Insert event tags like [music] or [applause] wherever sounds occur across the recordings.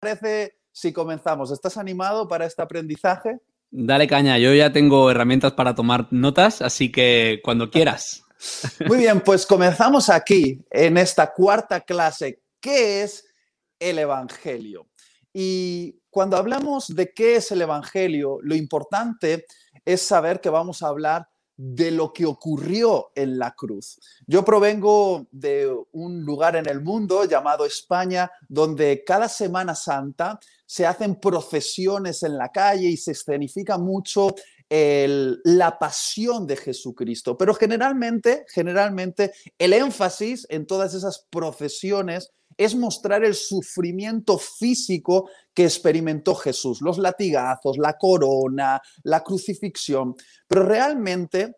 parece si comenzamos? ¿Estás animado para este aprendizaje? Dale caña, yo ya tengo herramientas para tomar notas, así que cuando [laughs] quieras. Muy bien, pues comenzamos aquí, en esta cuarta clase. ¿Qué es el Evangelio? Y cuando hablamos de qué es el Evangelio, lo importante es saber que vamos a hablar de lo que ocurrió en la cruz. Yo provengo de un lugar en el mundo llamado España, donde cada Semana Santa se hacen procesiones en la calle y se escenifica mucho la pasión de Jesucristo. Pero generalmente, generalmente, el énfasis en todas esas procesiones es mostrar el sufrimiento físico que experimentó Jesús, los latigazos, la corona, la crucifixión. Pero realmente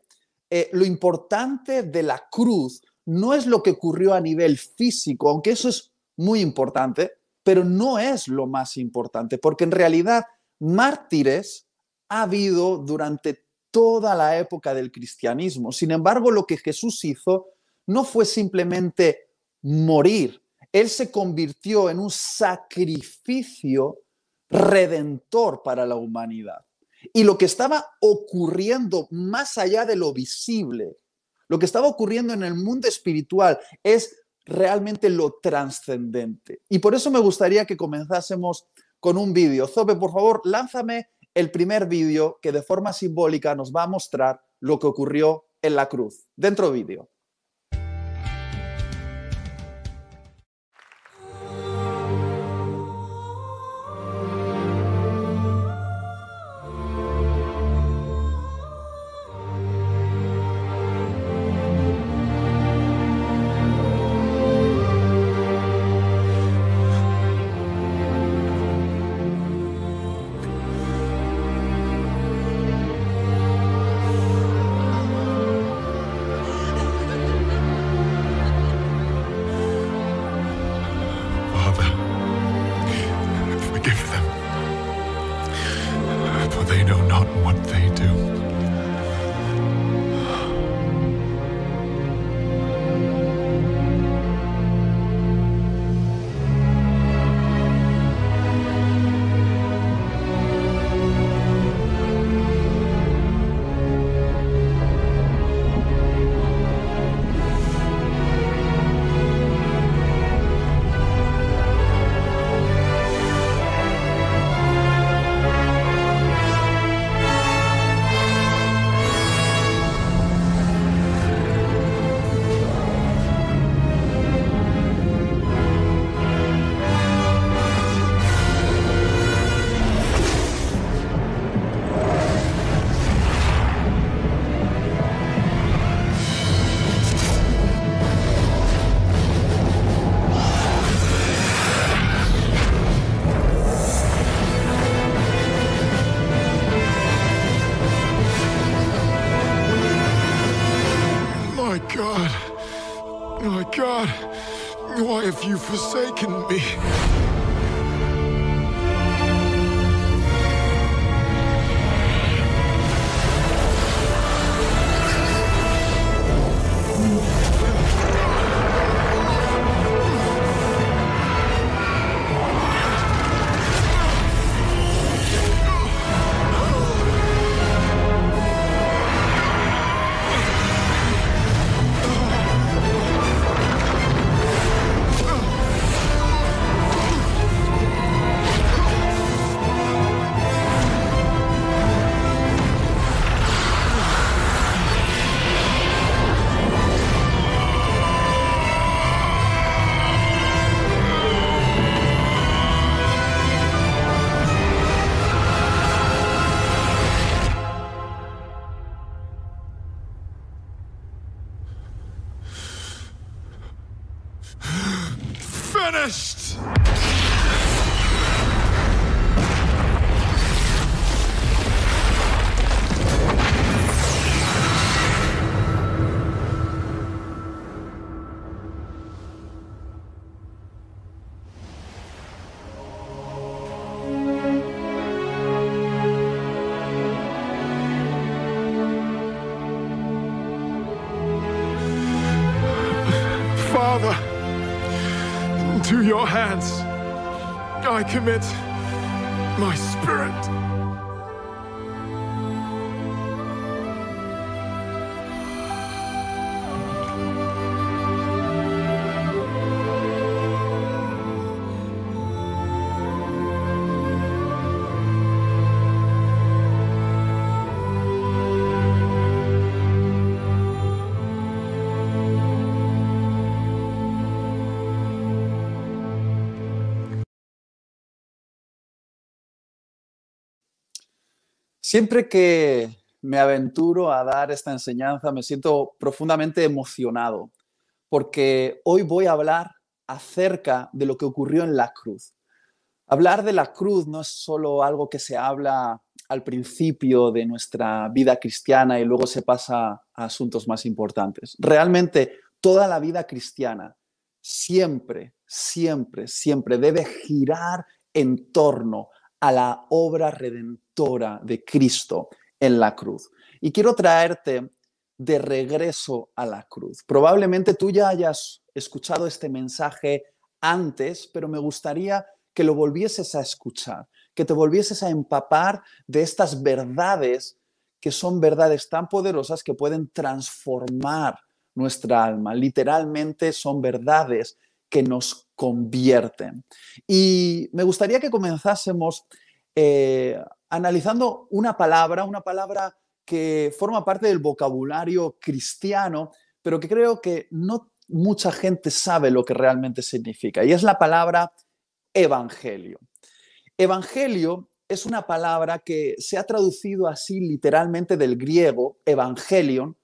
eh, lo importante de la cruz no es lo que ocurrió a nivel físico, aunque eso es muy importante, pero no es lo más importante, porque en realidad mártires ha habido durante toda la época del cristianismo. Sin embargo, lo que Jesús hizo no fue simplemente morir, Él se convirtió en un sacrificio redentor para la humanidad. Y lo que estaba ocurriendo más allá de lo visible, lo que estaba ocurriendo en el mundo espiritual es realmente lo trascendente. Y por eso me gustaría que comenzásemos con un vídeo. Zope, por favor, lánzame el primer vídeo que de forma simbólica nos va a mostrar lo que ocurrió en la cruz. Dentro vídeo. met Siempre que me aventuro a dar esta enseñanza, me siento profundamente emocionado, porque hoy voy a hablar acerca de lo que ocurrió en la cruz. Hablar de la cruz no es solo algo que se habla al principio de nuestra vida cristiana y luego se pasa a asuntos más importantes. Realmente toda la vida cristiana siempre, siempre, siempre debe girar en torno a la obra redentora de Cristo en la cruz. Y quiero traerte de regreso a la cruz. Probablemente tú ya hayas escuchado este mensaje antes, pero me gustaría que lo volvieses a escuchar, que te volvieses a empapar de estas verdades que son verdades tan poderosas que pueden transformar nuestra alma. Literalmente son verdades que nos convierten. Y me gustaría que comenzásemos eh, analizando una palabra, una palabra que forma parte del vocabulario cristiano, pero que creo que no mucha gente sabe lo que realmente significa, y es la palabra evangelio. Evangelio es una palabra que se ha traducido así literalmente del griego, evangelion,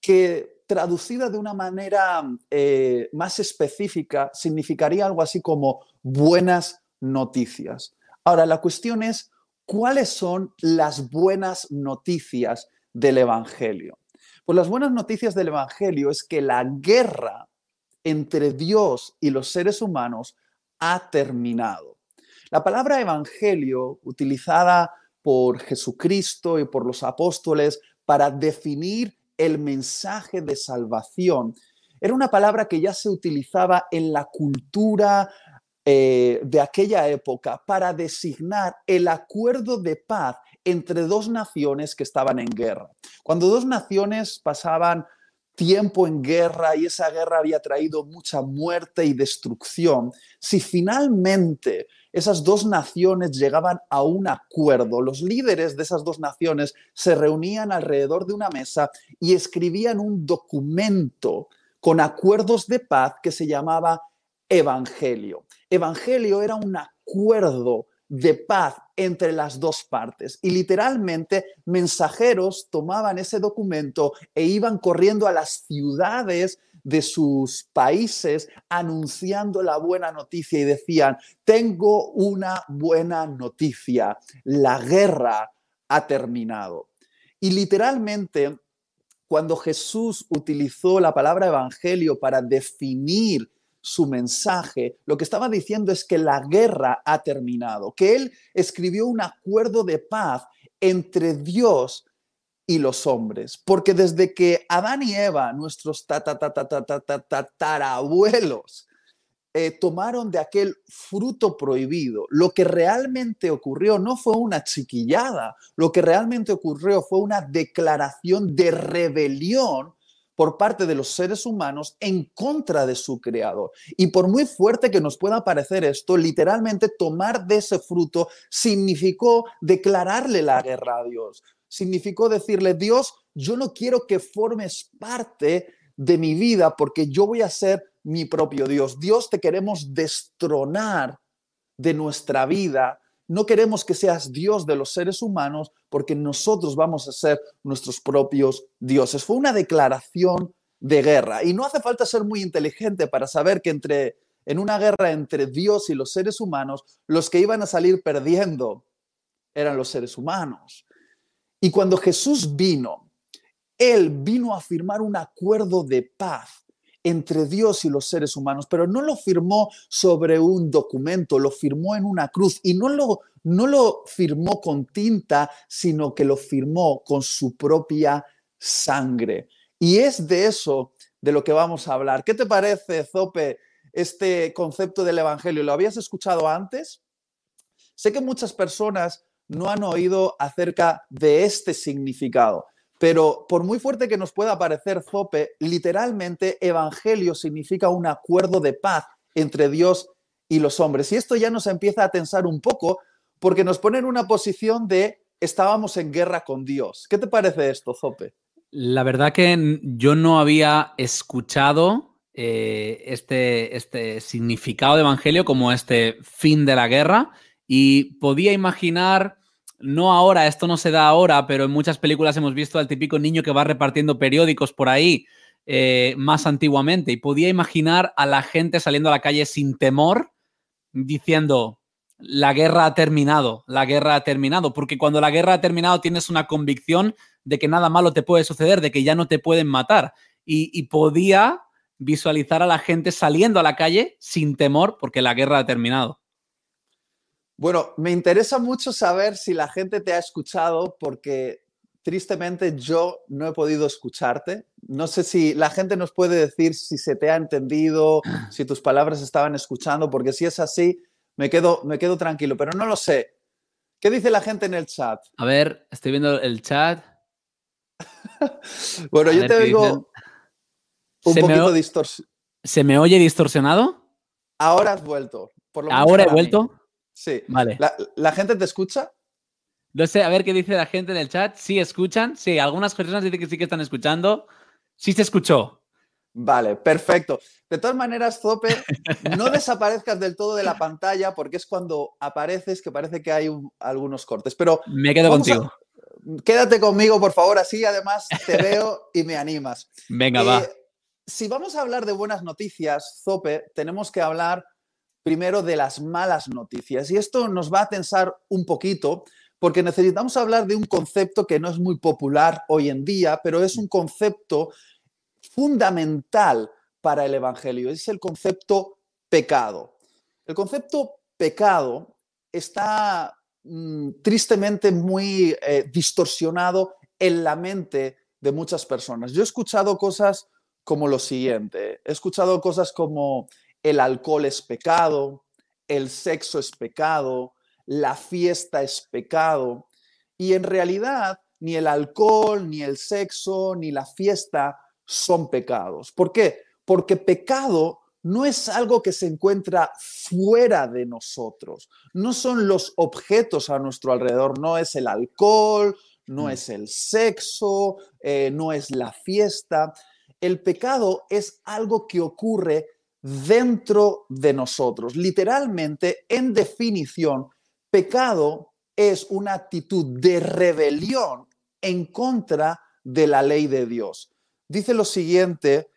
que traducida de una manera eh, más específica, significaría algo así como buenas noticias. Ahora, la cuestión es, ¿cuáles son las buenas noticias del Evangelio? Pues las buenas noticias del Evangelio es que la guerra entre Dios y los seres humanos ha terminado. La palabra Evangelio, utilizada por Jesucristo y por los apóstoles para definir el mensaje de salvación. Era una palabra que ya se utilizaba en la cultura eh, de aquella época para designar el acuerdo de paz entre dos naciones que estaban en guerra. Cuando dos naciones pasaban tiempo en guerra y esa guerra había traído mucha muerte y destrucción, si finalmente esas dos naciones llegaban a un acuerdo. Los líderes de esas dos naciones se reunían alrededor de una mesa y escribían un documento con acuerdos de paz que se llamaba Evangelio. Evangelio era un acuerdo de paz entre las dos partes. Y literalmente mensajeros tomaban ese documento e iban corriendo a las ciudades de sus países anunciando la buena noticia y decían, tengo una buena noticia, la guerra ha terminado. Y literalmente, cuando Jesús utilizó la palabra evangelio para definir su mensaje, lo que estaba diciendo es que la guerra ha terminado, que él escribió un acuerdo de paz entre Dios y los hombres. Porque desde que Adán y Eva, nuestros tatarabuelos, eh, tomaron de aquel fruto prohibido, lo que realmente ocurrió no fue una chiquillada, lo que realmente ocurrió fue una declaración de rebelión por parte de los seres humanos en contra de su creador. Y por muy fuerte que nos pueda parecer esto, literalmente tomar de ese fruto significó declararle la guerra a Dios, significó decirle, Dios, yo no quiero que formes parte de mi vida porque yo voy a ser mi propio Dios. Dios, te queremos destronar de nuestra vida. No queremos que seas Dios de los seres humanos porque nosotros vamos a ser nuestros propios dioses. Fue una declaración de guerra y no hace falta ser muy inteligente para saber que entre en una guerra entre Dios y los seres humanos, los que iban a salir perdiendo eran los seres humanos. Y cuando Jesús vino, Él vino a firmar un acuerdo de paz entre Dios y los seres humanos, pero no lo firmó sobre un documento, lo firmó en una cruz y no lo, no lo firmó con tinta, sino que lo firmó con su propia sangre. Y es de eso de lo que vamos a hablar. ¿Qué te parece, Zope, este concepto del Evangelio? ¿Lo habías escuchado antes? sé que muchas personas no han oído acerca de este significado, pero por muy fuerte que nos pueda parecer Zope, literalmente evangelio significa un acuerdo de paz entre Dios y los hombres. Y esto ya nos empieza a tensar un poco porque nos pone en una posición de estábamos en guerra con Dios. ¿Qué te parece esto, Zope? La verdad que yo no había escuchado eh, este, este significado de evangelio como este fin de la guerra y podía imaginar, no ahora, esto no se da ahora, pero en muchas películas hemos visto al típico niño que va repartiendo periódicos por ahí eh, más antiguamente y podía imaginar a la gente saliendo a la calle sin temor diciendo, la guerra ha terminado, la guerra ha terminado, porque cuando la guerra ha terminado tienes una convicción de que nada malo te puede suceder, de que ya no te pueden matar. Y, podía visualizar a la gente saliendo a la calle sin temor porque la guerra ha terminado. Bueno, me interesa mucho saber si la gente te ha escuchado porque tristemente yo no he podido escucharte. No sé si la gente nos puede decir si se te ha entendido, si tus palabras estaban escuchando, porque si es así, me quedo, me quedo tranquilo, pero no lo sé. ¿Qué dice la gente en el chat? A ver, estoy viendo el chat. [laughs] bueno, yo te oigo un poquito distorsionado. ¿Se me oye distorsionado? Ahora has vuelto. ¿Ahora he vuelto? Sí. Vale. ¿La, gente te escucha? No sé, a ver qué dice la gente en el chat. Sí, escuchan. Sí, algunas personas dicen que sí que están escuchando. Sí se escuchó. Vale, perfecto. De todas maneras, Zope, no [laughs] desaparezcas del todo de la pantalla porque es cuando apareces que parece que hay algunos cortes. Pero me quedo contigo. quédate conmigo, por favor, así además te [laughs] veo y me animas. Venga, va. Eh, si vamos a hablar de buenas noticias, Zope, tenemos que hablar primero de las malas noticias. Y esto nos va a tensar un poquito porque necesitamos hablar de un concepto que no es muy popular hoy en día, pero es un concepto fundamental para el Evangelio, es el concepto pecado. El concepto pecado está mm, tristemente muy eh, distorsionado en la mente de muchas personas. Yo he escuchado cosas como lo siguiente, he escuchado cosas como el alcohol es pecado, el sexo es pecado, la fiesta es pecado, y en realidad ni el alcohol, ni el sexo, ni la fiesta son pecados. ¿Por qué? Porque pecado no es algo que se encuentra fuera de nosotros, no son los objetos a nuestro alrededor, no es el alcohol, no mm. es el sexo, eh, no es la fiesta. El pecado es algo que ocurre dentro de nosotros. Literalmente, en definición, pecado es una actitud de rebelión en contra de la ley de Dios. Dice lo siguiente,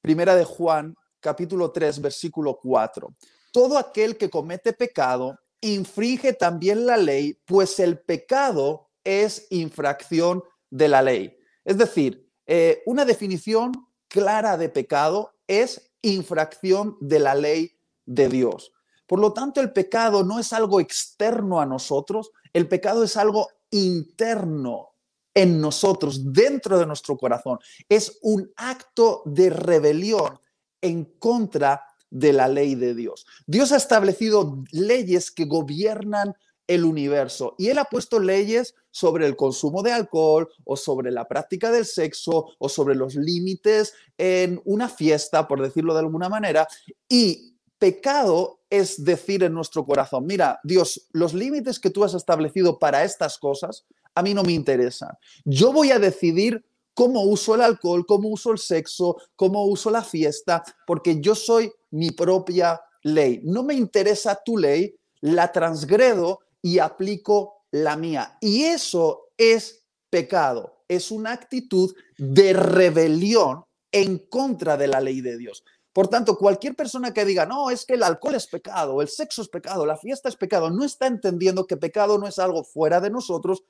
primera de Juan, capítulo 3, versículo 4. Todo aquel que comete pecado infringe también la ley, pues el pecado es infracción de la ley. Es decir, eh, una definición clara de pecado es infracción de la ley de Dios. Por lo tanto, el pecado no es algo externo a nosotros, el pecado es algo interno en nosotros, dentro de nuestro corazón. Es un acto de rebelión en contra de la ley de Dios. Dios ha establecido leyes que gobiernan el universo y Él ha puesto leyes sobre el consumo de alcohol o sobre la práctica del sexo o sobre los límites en una fiesta, por decirlo de alguna manera, y pecado es decir en nuestro corazón, mira, Dios, los límites que tú has establecido para estas cosas a mí no me interesan. Yo voy a decidir cómo uso el alcohol, cómo uso el sexo, cómo uso la fiesta, porque yo soy mi propia ley. No me interesa tu ley, la transgredo y aplico la mía. Y eso es pecado, es una actitud de rebelión en contra de la ley de Dios. Por tanto, cualquier persona que diga, no, es que el alcohol es pecado, el sexo es pecado, la fiesta es pecado, no está entendiendo que pecado no es algo fuera de nosotros,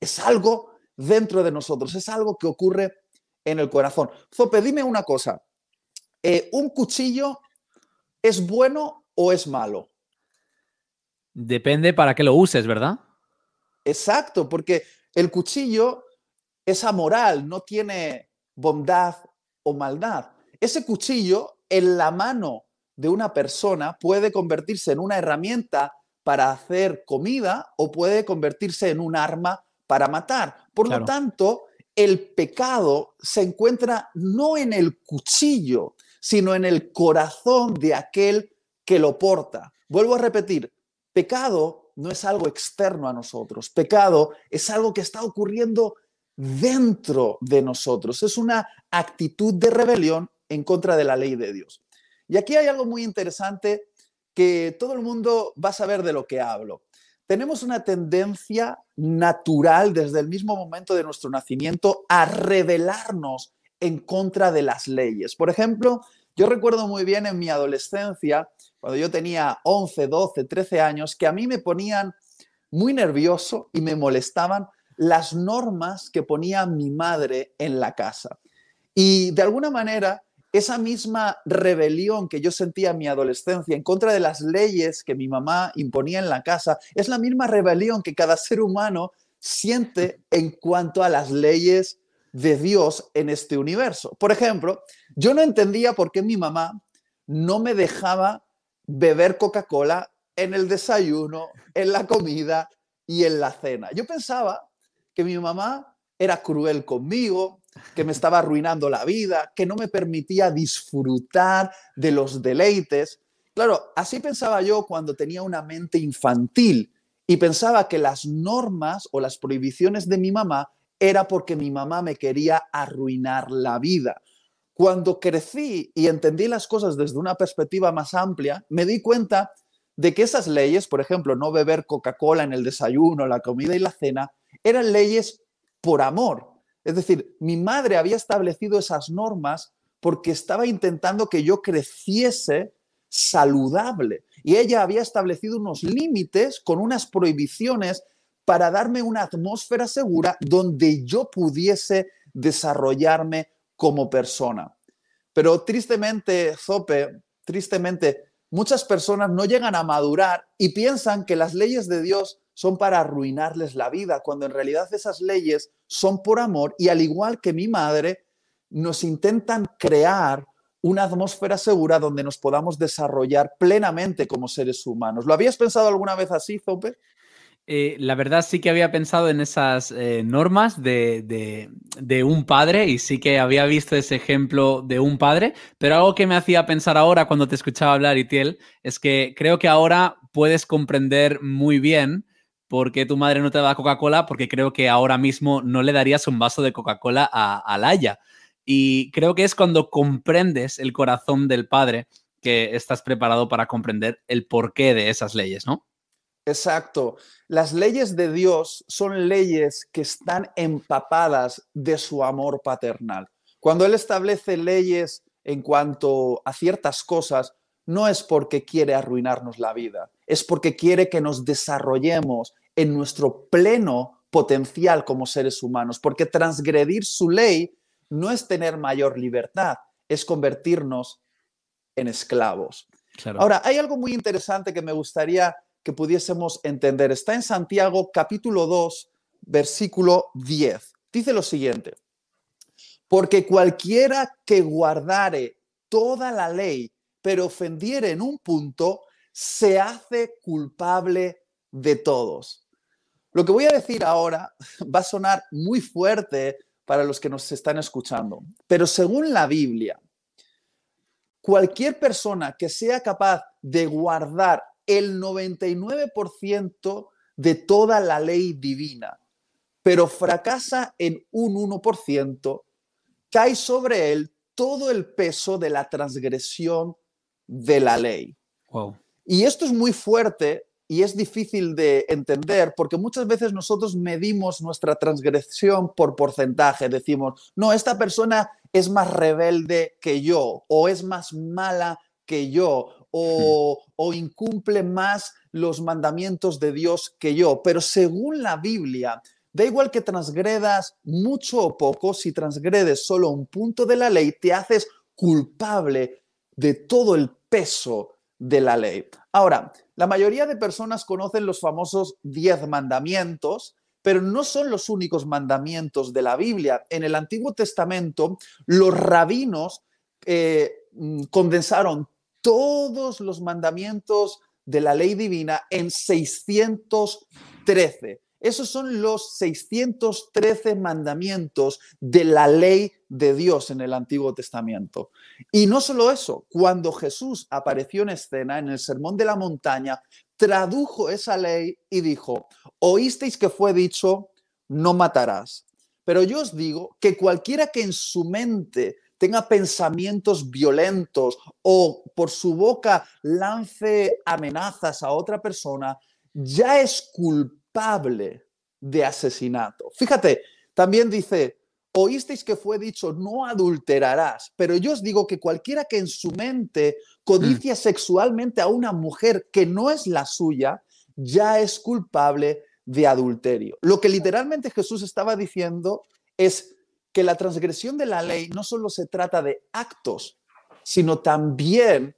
es algo dentro de nosotros, es algo que ocurre en el corazón. Zope, dime una cosa, eh, ¿un cuchillo es bueno o es malo? Depende para qué lo uses, ¿verdad? Exacto, porque el cuchillo es amoral, no tiene bondad o maldad. Ese cuchillo en la mano de una persona puede convertirse en una herramienta para hacer comida o puede convertirse en un arma para matar. Por Claro. lo tanto, el pecado se encuentra no en el cuchillo, sino en el corazón de aquel que lo porta. Vuelvo a repetir, pecado no es algo externo a nosotros, pecado es algo que está ocurriendo dentro de nosotros, es una actitud de rebelión en contra de la ley de Dios. Y aquí hay algo muy interesante que todo el mundo va a saber de lo que hablo. Tenemos una tendencia natural desde el mismo momento de nuestro nacimiento a rebelarnos en contra de las leyes. Por ejemplo, yo recuerdo muy bien en mi adolescencia, cuando yo tenía 11, 12, 13 años, que a mí me ponían muy nervioso y me molestaban las normas que ponía mi madre en la casa. Y de alguna manera, esa misma rebelión que yo sentía en mi adolescencia en contra de las leyes que mi mamá imponía en la casa, es la misma rebelión que cada ser humano siente en cuanto a las leyes de Dios en este universo. Por ejemplo, yo no entendía por qué mi mamá no me dejaba beber Coca-Cola en el desayuno, en la comida y en la cena. Yo pensaba que mi mamá era cruel conmigo, que me estaba arruinando la vida, que no me permitía disfrutar de los deleites. Claro, así pensaba yo cuando tenía una mente infantil y pensaba que las normas o las prohibiciones de mi mamá era porque mi mamá me quería arruinar la vida. Cuando crecí y entendí las cosas desde una perspectiva más amplia, me di cuenta de que esas leyes, por ejemplo, no beber Coca-Cola en el desayuno, la comida y la cena, eran leyes por amor. Es decir, mi madre había establecido esas normas porque estaba intentando que yo creciese saludable. Y ella había establecido unos límites con unas prohibiciones para darme una atmósfera segura donde yo pudiese desarrollarme como persona. Pero tristemente, Zope, tristemente, muchas personas no llegan a madurar y piensan que las leyes de Dios son para arruinarles la vida, cuando en realidad esas leyes son por amor y al igual que mi madre, nos intentan crear una atmósfera segura donde nos podamos desarrollar plenamente como seres humanos. ¿Lo habías pensado alguna vez así, Zope? Eh, la verdad sí que había pensado en esas eh, normas de, de, de, un padre y sí que había visto ese ejemplo de un padre, pero algo que me hacía pensar ahora cuando te escuchaba hablar, Itiel, es que creo que ahora puedes comprender muy bien por qué tu madre no te da Coca-Cola, porque creo que ahora mismo no le darías un vaso de Coca-Cola a, a Laia. Y creo que es cuando comprendes el corazón del padre que estás preparado para comprender el porqué de esas leyes, ¿no? Exacto. Las leyes de Dios son leyes que están empapadas de su amor paternal. Cuando Él establece leyes en cuanto a ciertas cosas, no es porque quiere arruinarnos la vida, es porque quiere que nos desarrollemos en nuestro pleno potencial como seres humanos, porque transgredir su ley no es tener mayor libertad, es convertirnos en esclavos. Claro. Ahora, hay algo muy interesante que me gustaría que pudiésemos entender. Está en Santiago capítulo 2, versículo 10. Dice lo siguiente, porque cualquiera que guardare toda la ley, pero ofendiere en un punto, se hace culpable de todos. Lo que voy a decir ahora [laughs] va a sonar muy fuerte para los que nos están escuchando, pero según la Biblia, cualquier persona que sea capaz de guardar el 99% de toda la ley divina, pero fracasa en un 1%, cae sobre él todo el peso de la transgresión de la ley. Wow. Y esto es muy fuerte y es difícil de entender porque muchas veces nosotros medimos nuestra transgresión por porcentaje. Decimos, no, esta persona es más rebelde que yo o es más mala que yo o, o, incumple más los mandamientos de Dios que yo. Pero según la Biblia, da igual que transgredas mucho o poco, si transgredes solo un punto de la ley, te haces culpable de todo el peso de la ley. Ahora, la mayoría de personas conocen los famosos diez mandamientos, pero no son los únicos mandamientos de la Biblia. En el Antiguo Testamento, los rabinos eh, condensaron todos los mandamientos de la ley divina en 613. Esos son los 613 mandamientos de la ley de Dios en el Antiguo Testamento. Y no solo eso, cuando Jesús apareció en escena en el Sermón de la Montaña, tradujo esa ley y dijo, oísteis que fue dicho, no matarás. Pero yo os digo que cualquiera que en su mente tenga pensamientos violentos o por su boca lance amenazas a otra persona, ya es culpable de asesinato. Fíjate, también dice, oísteis que fue dicho, no adulterarás, pero yo os digo que cualquiera que en su mente codicia mm. sexualmente a una mujer que no es la suya, ya es culpable de adulterio. Lo que literalmente Jesús estaba diciendo es que la transgresión de la ley no solo se trata de actos, sino también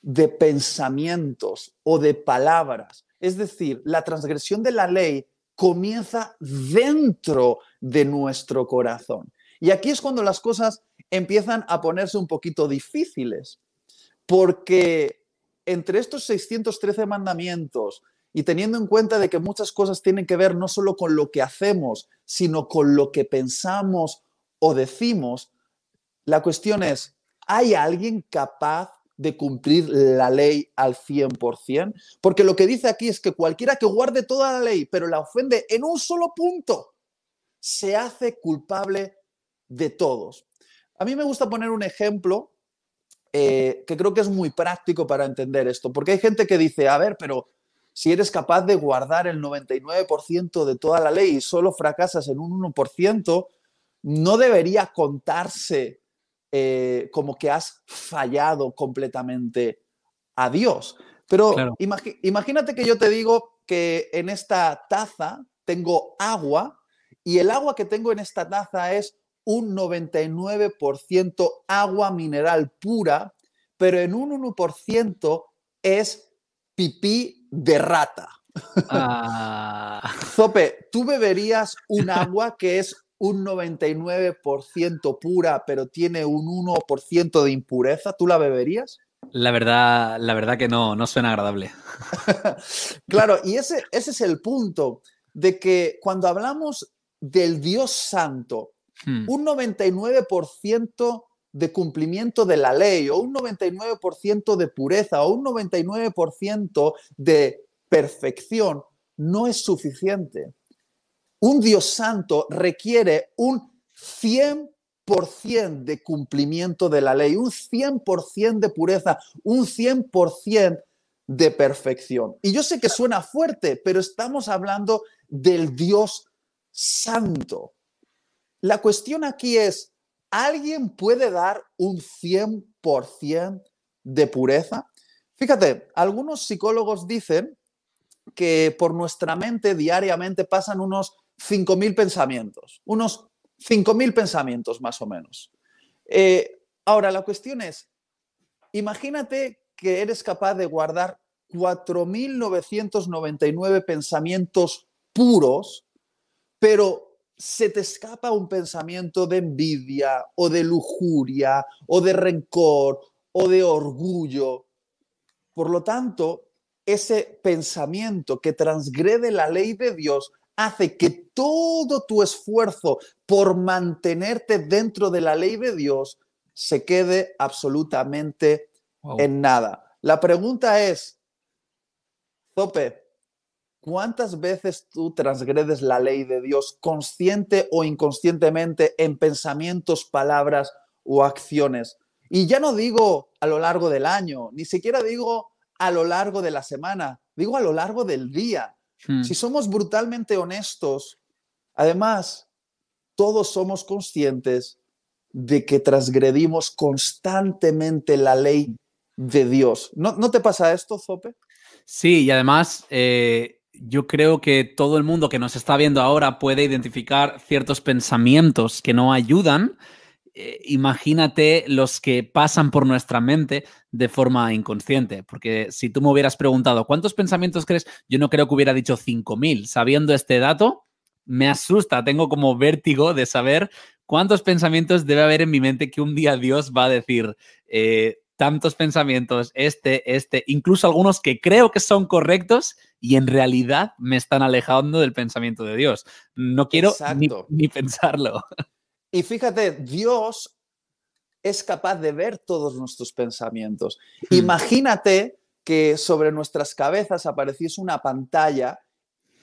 de pensamientos o de palabras. Es decir, la transgresión de la ley comienza dentro de nuestro corazón. Y aquí es cuando las cosas empiezan a ponerse un poquito difíciles, porque entre estos 613 mandamientos y teniendo en cuenta de que muchas cosas tienen que ver no solo con lo que hacemos, sino con lo que pensamos o decimos, la cuestión es, ¿hay alguien capaz de cumplir la ley al 100%? Porque lo que dice aquí es que cualquiera que guarde toda la ley, pero la ofende en un solo punto, se hace culpable de todos. A mí me gusta poner un ejemplo eh, que creo que es muy práctico para entender esto, porque hay gente que dice, a ver, pero si eres capaz de guardar el 99% de toda la ley y solo fracasas en un 1%, no debería contarse eh, como que has fallado completamente a Dios. Pero imagínate que yo te digo que en esta taza tengo agua y el agua que tengo en esta taza es un 99% agua mineral pura, pero en un 1% es pipí de rata. Ah. [laughs] Zope, ¿tú beberías un agua que es un 99% pura, pero tiene un 1% de impureza? ¿Tú la beberías? La verdad, la verdad que no, no suena agradable. [laughs] claro, y ese, ese es el punto de que cuando hablamos del Dios Santo, hmm. un 99% de cumplimiento de la ley o un 99% de pureza o un 99% de perfección no es suficiente. Un Dios santo requiere un 100% de cumplimiento de la ley, un 100% de pureza, un 100% de perfección. Y yo sé que suena fuerte, pero estamos hablando del Dios santo. La cuestión aquí es, ¿Alguien puede dar un 100% de pureza? Fíjate, algunos psicólogos dicen que por nuestra mente diariamente pasan unos 5.000 pensamientos, unos 5.000 pensamientos más o menos. Eh, ahora, la cuestión es, imagínate que eres capaz de guardar 4.999 pensamientos puros, pero se te escapa un pensamiento de envidia o de lujuria o de rencor o de orgullo. Por lo tanto, ese pensamiento que transgrede la ley de Dios hace que todo tu esfuerzo por mantenerte dentro de la ley de Dios se quede absolutamente en nada. La pregunta es, Zope, ¿Cuántas veces tú transgredes la ley de Dios consciente o inconscientemente en pensamientos, palabras o acciones? Y ya no digo a lo largo del año, ni siquiera digo a lo largo de la semana, digo a lo largo del día. Hmm. Si somos brutalmente honestos, además, todos somos conscientes de que transgredimos constantemente la ley de Dios. ¿No, te pasa esto, Zope? Sí, y además eh, yo creo que todo el mundo que nos está viendo ahora puede identificar ciertos pensamientos que no ayudan. Eh, imagínate los que pasan por nuestra mente de forma inconsciente, porque si tú me hubieras preguntado cuántos pensamientos crees, yo no creo que hubiera dicho 5.000. Sabiendo este dato, me asusta, tengo como vértigo de saber cuántos pensamientos debe haber en mi mente que un día Dios va a decir, eh, tantos pensamientos, este, este, incluso algunos que creo que son correctos y en realidad me están alejando del pensamiento de Dios. No quiero ni, ni, pensarlo. Y fíjate, Dios es capaz de ver todos nuestros pensamientos. Hmm. Imagínate que sobre nuestras cabezas apareciese una pantalla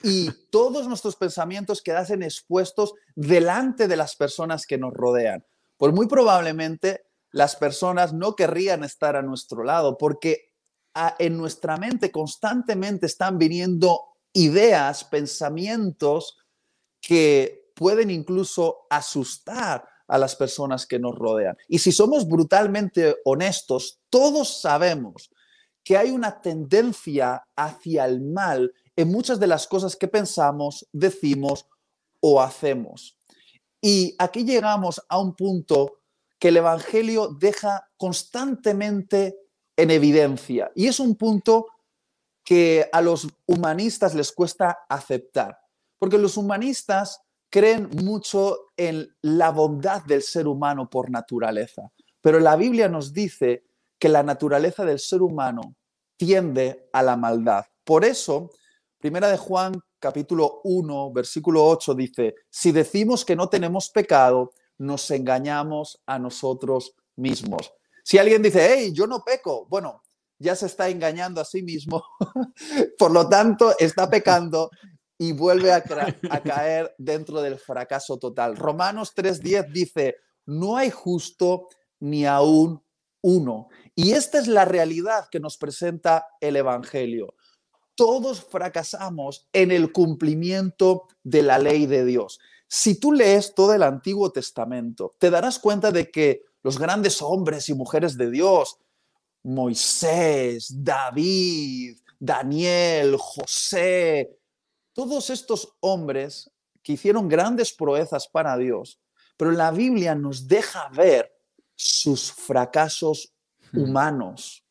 y todos nuestros pensamientos quedasen expuestos delante de las personas que nos rodean. Pues muy probablemente las personas no querrían estar a nuestro lado porque en nuestra mente constantemente están viniendo ideas, pensamientos que pueden incluso asustar a las personas que nos rodean. Y si somos brutalmente honestos, todos sabemos que hay una tendencia hacia el mal en muchas de las cosas que pensamos, decimos o hacemos. Y aquí llegamos a un punto que el Evangelio deja constantemente en evidencia. Y es un punto que a los humanistas les cuesta aceptar, porque los humanistas creen mucho en la bondad del ser humano por naturaleza, pero la Biblia nos dice que la naturaleza del ser humano tiende a la maldad. Por eso, Primera de Juan capítulo 1, versículo 8 dice, si decimos que no tenemos pecado, nos engañamos a nosotros mismos. Si alguien dice, hey, yo no peco, bueno, ya se está engañando a sí mismo, [laughs] por lo tanto, está pecando y vuelve a, caer dentro del fracaso total. Romanos 3.10 dice, no hay justo ni aún uno. Y esta es la realidad que nos presenta el Evangelio. Todos fracasamos en el cumplimiento de la ley de Dios. Si tú lees todo el Antiguo Testamento, te darás cuenta de que los grandes hombres y mujeres de Dios, Moisés, David, Daniel, José, todos estos hombres que hicieron grandes proezas para Dios, pero la Biblia nos deja ver sus fracasos humanos.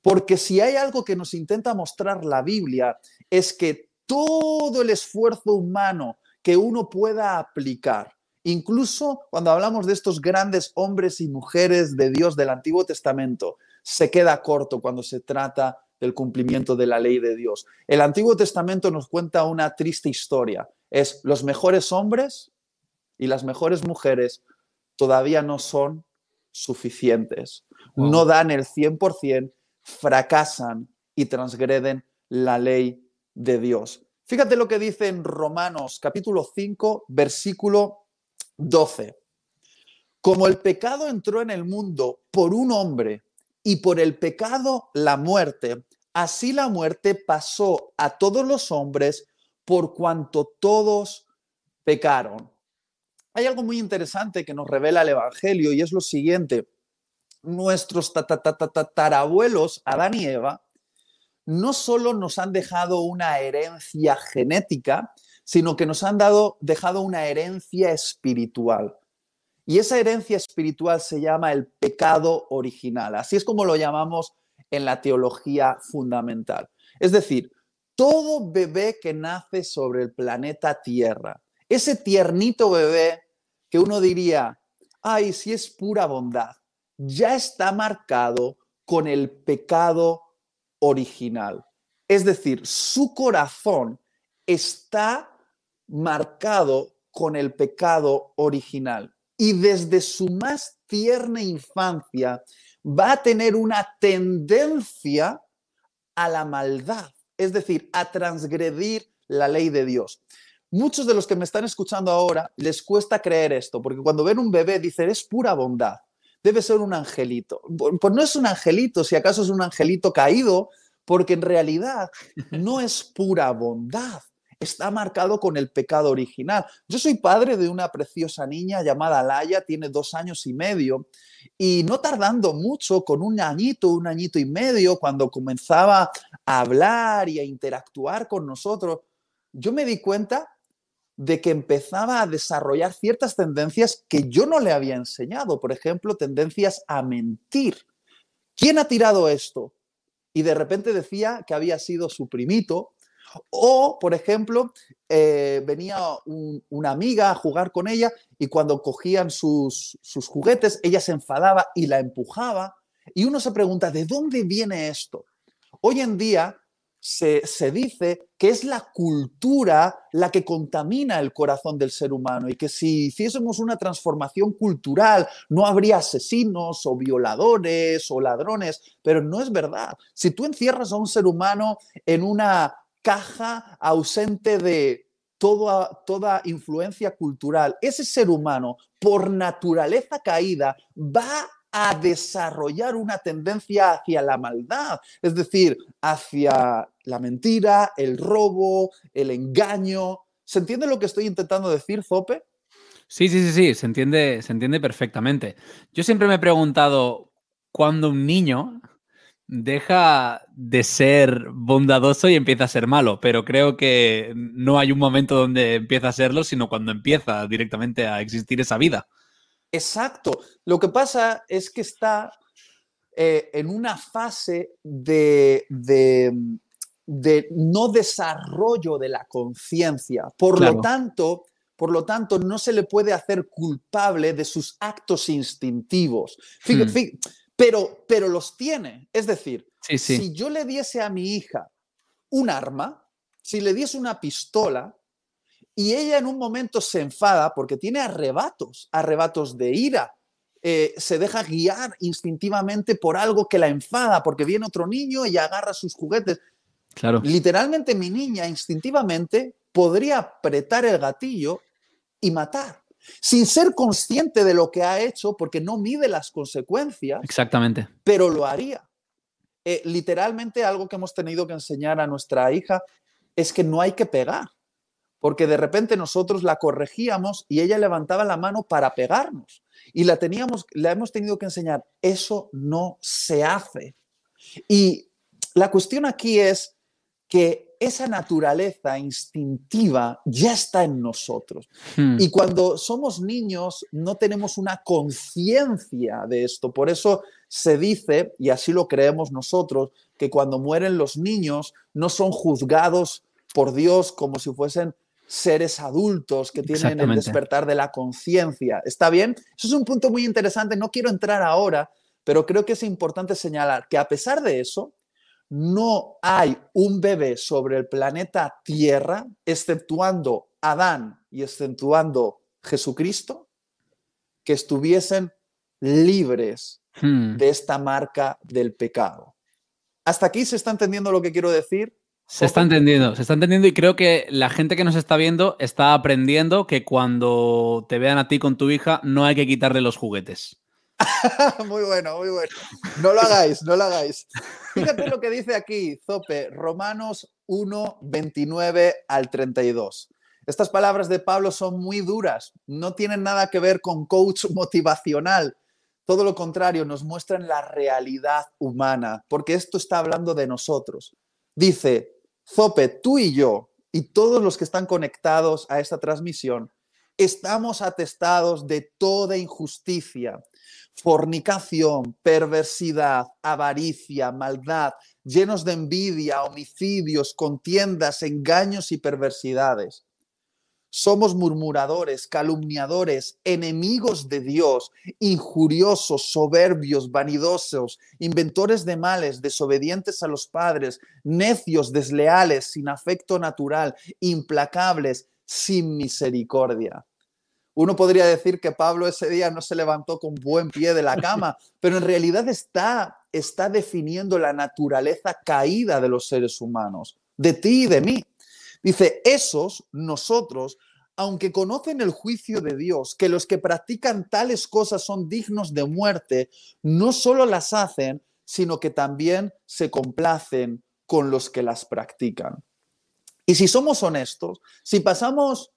Porque si hay algo que nos intenta mostrar la Biblia es que todo el esfuerzo humano que uno pueda aplicar, incluso cuando hablamos de estos grandes hombres y mujeres de Dios del Antiguo Testamento, se queda corto cuando se trata del cumplimiento de la ley de Dios. El Antiguo Testamento nos cuenta una triste historia. Es los mejores hombres y las mejores mujeres todavía no son suficientes. No dan el 100%, fracasan y transgreden la ley de Dios. Fíjate lo que dice en Romanos capítulo 5, versículo 12. Como el pecado entró en el mundo por un hombre y por el pecado la muerte, así la muerte pasó a todos los hombres por cuanto todos pecaron. Hay algo muy interesante que nos revela el Evangelio y es lo siguiente. Nuestros tatarabuelos, Adán y Eva, no solo nos han dejado una herencia genética, sino que nos han dado, dejado una herencia espiritual. Y esa herencia espiritual se llama el pecado original. Así es como lo llamamos en la teología fundamental. Es decir, todo bebé que nace sobre el planeta Tierra, ese tiernito bebé que uno diría, ay, si es pura bondad, ya está marcado con el pecado original. Es decir, su corazón está marcado con el pecado original y desde su más tierna infancia va a tener una tendencia a la maldad, es decir, a transgredir la ley de Dios. Muchos de los que me están escuchando ahora les cuesta creer esto, porque cuando ven un bebé dicen es pura bondad, debe ser un angelito. Pues no es un angelito, si acaso es un angelito caído, porque en realidad no es pura bondad está marcado con el pecado original. Yo soy padre de una preciosa niña llamada Laia, tiene dos años y medio, y no tardando mucho, con un añito, un añito y medio, cuando comenzaba a hablar y a interactuar con nosotros, yo me di cuenta de que empezaba a desarrollar ciertas tendencias que yo no le había enseñado, por ejemplo, tendencias a mentir. ¿Quién ha tirado esto? Y de repente decía que había sido su primito o, por ejemplo, eh, venía una amiga a jugar con ella y cuando cogían sus, sus juguetes, ella se enfadaba y la empujaba. Y uno se pregunta, ¿de dónde viene esto? Hoy en día se, dice que es la cultura la que contamina el corazón del ser humano y que si hiciésemos una transformación cultural no habría asesinos o violadores o ladrones, pero no es verdad. Si tú encierras a un ser humano en una caja ausente de toda, toda influencia cultural, ese ser humano por naturaleza caída va a desarrollar una tendencia hacia la maldad, es decir, hacia la mentira, el robo, el engaño. ¿Se entiende lo que estoy intentando decir, Zope? Sí, sí, sí, sí, se entiende, se entiende perfectamente. Yo siempre me he preguntado, cuando un niño deja de ser bondadoso y empieza a ser malo, pero creo que no hay un momento donde empieza a serlo, sino cuando empieza directamente a existir esa vida. Exacto. Lo que pasa es que está eh, en una fase de, de, no desarrollo de la conciencia. Por lo tanto, por lo tanto, no se le puede hacer culpable de sus actos instintivos. Hmm. pero, pero los tiene. Es decir, si yo le diese a mi hija un arma, si le diese una pistola, y ella en un momento se enfada porque tiene arrebatos, arrebatos de ira. Eh, se deja guiar instintivamente por algo que la enfada, porque viene otro niño y agarra sus juguetes. Claro. Literalmente mi niña instintivamente podría apretar el gatillo y matar, sin ser consciente de lo que ha hecho, porque no mide las consecuencias. Exactamente. Pero lo haría. Eh, literalmente algo que hemos tenido que enseñar a nuestra hija es que no hay que pegar porque de repente nosotros la corregíamos y ella levantaba la mano para pegarnos. Y la teníamos, la hemos tenido que enseñar, eso no se hace. Y la cuestión aquí es que esa naturaleza instintiva ya está en nosotros. Hmm. Y cuando somos niños no tenemos una conciencia de esto. Por eso se dice, y así lo creemos nosotros, que cuando mueren los niños no son juzgados por Dios como si fuesen seres adultos que tienen el despertar de la conciencia. ¿Está bien? Eso es un punto muy interesante. No quiero entrar ahora, pero creo que es importante señalar que a pesar de eso, no hay un bebé sobre el planeta Tierra, exceptuando Adán y exceptuando Jesucristo, que estuviesen libres hmm. de esta marca del pecado. ¿Hasta aquí se está entendiendo lo que quiero decir? Se está entendiendo, se está entendiendo y creo que la gente que nos está viendo está aprendiendo que cuando te vean a ti con tu hija no hay que quitarle los juguetes. [laughs] muy bueno, muy bueno. No lo hagáis, no lo hagáis. Fíjate lo que dice aquí, Zope, Romanos 1, 29 al 32. Estas palabras de Pablo son muy duras, no tienen nada que ver con coach motivacional. Todo lo contrario, nos muestran la realidad humana, porque esto está hablando de nosotros. Dice, Zope, tú y yo y todos los que están conectados a esta transmisión, estamos atestados de toda injusticia, fornicación, perversidad, avaricia, maldad, llenos de envidia, homicidios, contiendas, engaños y perversidades. Somos murmuradores, calumniadores, enemigos de Dios, injuriosos, soberbios, vanidosos, inventores de males, desobedientes a los padres, necios, desleales, sin afecto natural, implacables, sin misericordia. Uno podría decir que Pablo ese día no se levantó con buen pie de la cama, [laughs] pero en realidad está, está definiendo la naturaleza caída de los seres humanos, de ti y de mí. Dice, esos, nosotros, aunque conocen el juicio de Dios, que los que practican tales cosas son dignos de muerte, no solo las hacen, sino que también se complacen con los que las practican. Y si somos honestos, si pasamos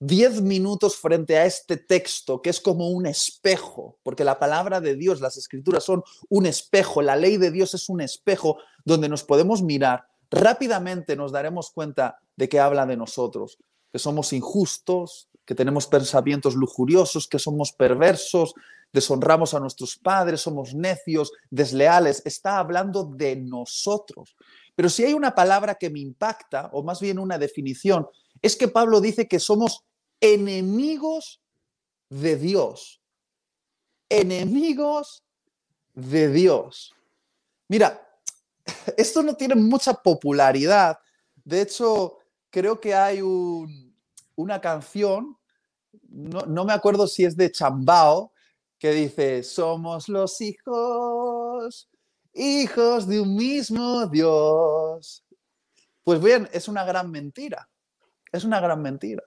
diez minutos frente a este texto, que es como un espejo, porque la palabra de Dios, las escrituras son un espejo, la ley de Dios es un espejo donde nos podemos mirar, rápidamente nos daremos cuenta de que habla de nosotros, que somos injustos, que tenemos pensamientos lujuriosos, que somos perversos, deshonramos a nuestros padres, somos necios, desleales. Está hablando de nosotros. Pero si hay una palabra que me impacta, o más bien una definición, es que Pablo dice que somos enemigos de Dios. Enemigos de Dios. Mira, [laughs] esto no tiene mucha popularidad. De hecho, creo que hay una canción, no, me acuerdo si es de Chambao, que dice, somos los hijos, hijos de un mismo Dios. Pues bien, es una gran mentira. Es una gran mentira.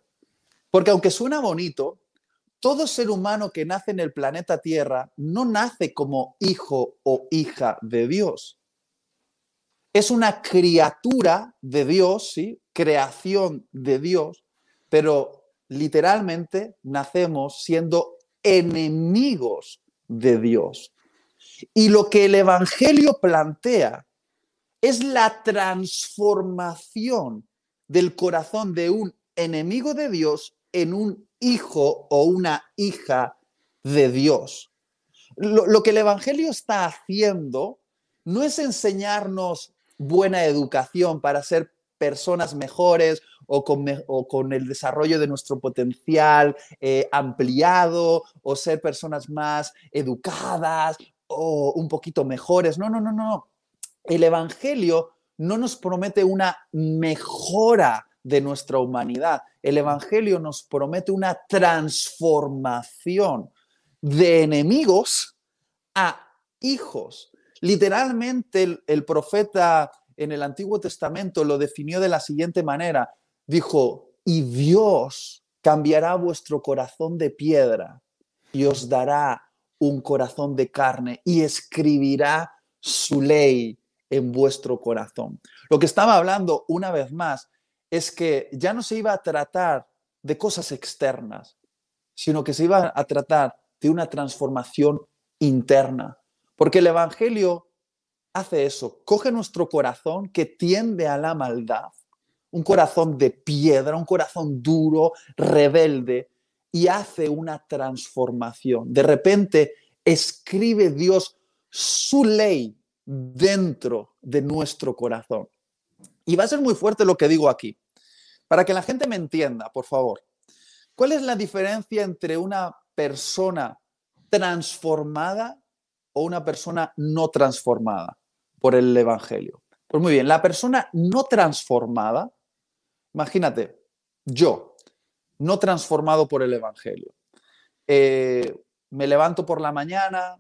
Porque aunque suena bonito, todo ser humano que nace en el planeta Tierra no nace como hijo o hija de Dios. Es una criatura de Dios, ¿sí? Creación de Dios, pero literalmente nacemos siendo enemigos de Dios. Y lo que el Evangelio plantea es la transformación del corazón de un enemigo de Dios en un hijo o una hija de Dios. Lo, que el Evangelio está haciendo no es enseñarnos buena educación para ser personas mejores o con, el desarrollo de nuestro potencial eh, ampliado o ser personas más educadas o un poquito mejores. No, no, no, no. El Evangelio no nos promete una mejora de nuestra humanidad. El Evangelio nos promete una transformación de enemigos a hijos. Literalmente el, profeta en el Antiguo Testamento lo definió de la siguiente manera. Dijo, y Dios cambiará vuestro corazón de piedra y os dará un corazón de carne y escribirá su ley en vuestro corazón. Lo que estaba hablando una vez más es que ya no se iba a tratar de cosas externas, sino que se iba a tratar de una transformación interna. Porque el Evangelio hace eso, coge nuestro corazón que tiende a la maldad, un corazón de piedra, un corazón duro, rebelde, y hace una transformación. De repente escribe Dios su ley dentro de nuestro corazón. Y va a ser muy fuerte lo que digo aquí. Para que la gente me entienda, por favor, ¿cuál es la diferencia entre una persona transformada o una persona no transformada por el Evangelio? Pues muy bien, la persona no transformada, imagínate, yo, no transformado por el Evangelio. Eh, me levanto por la mañana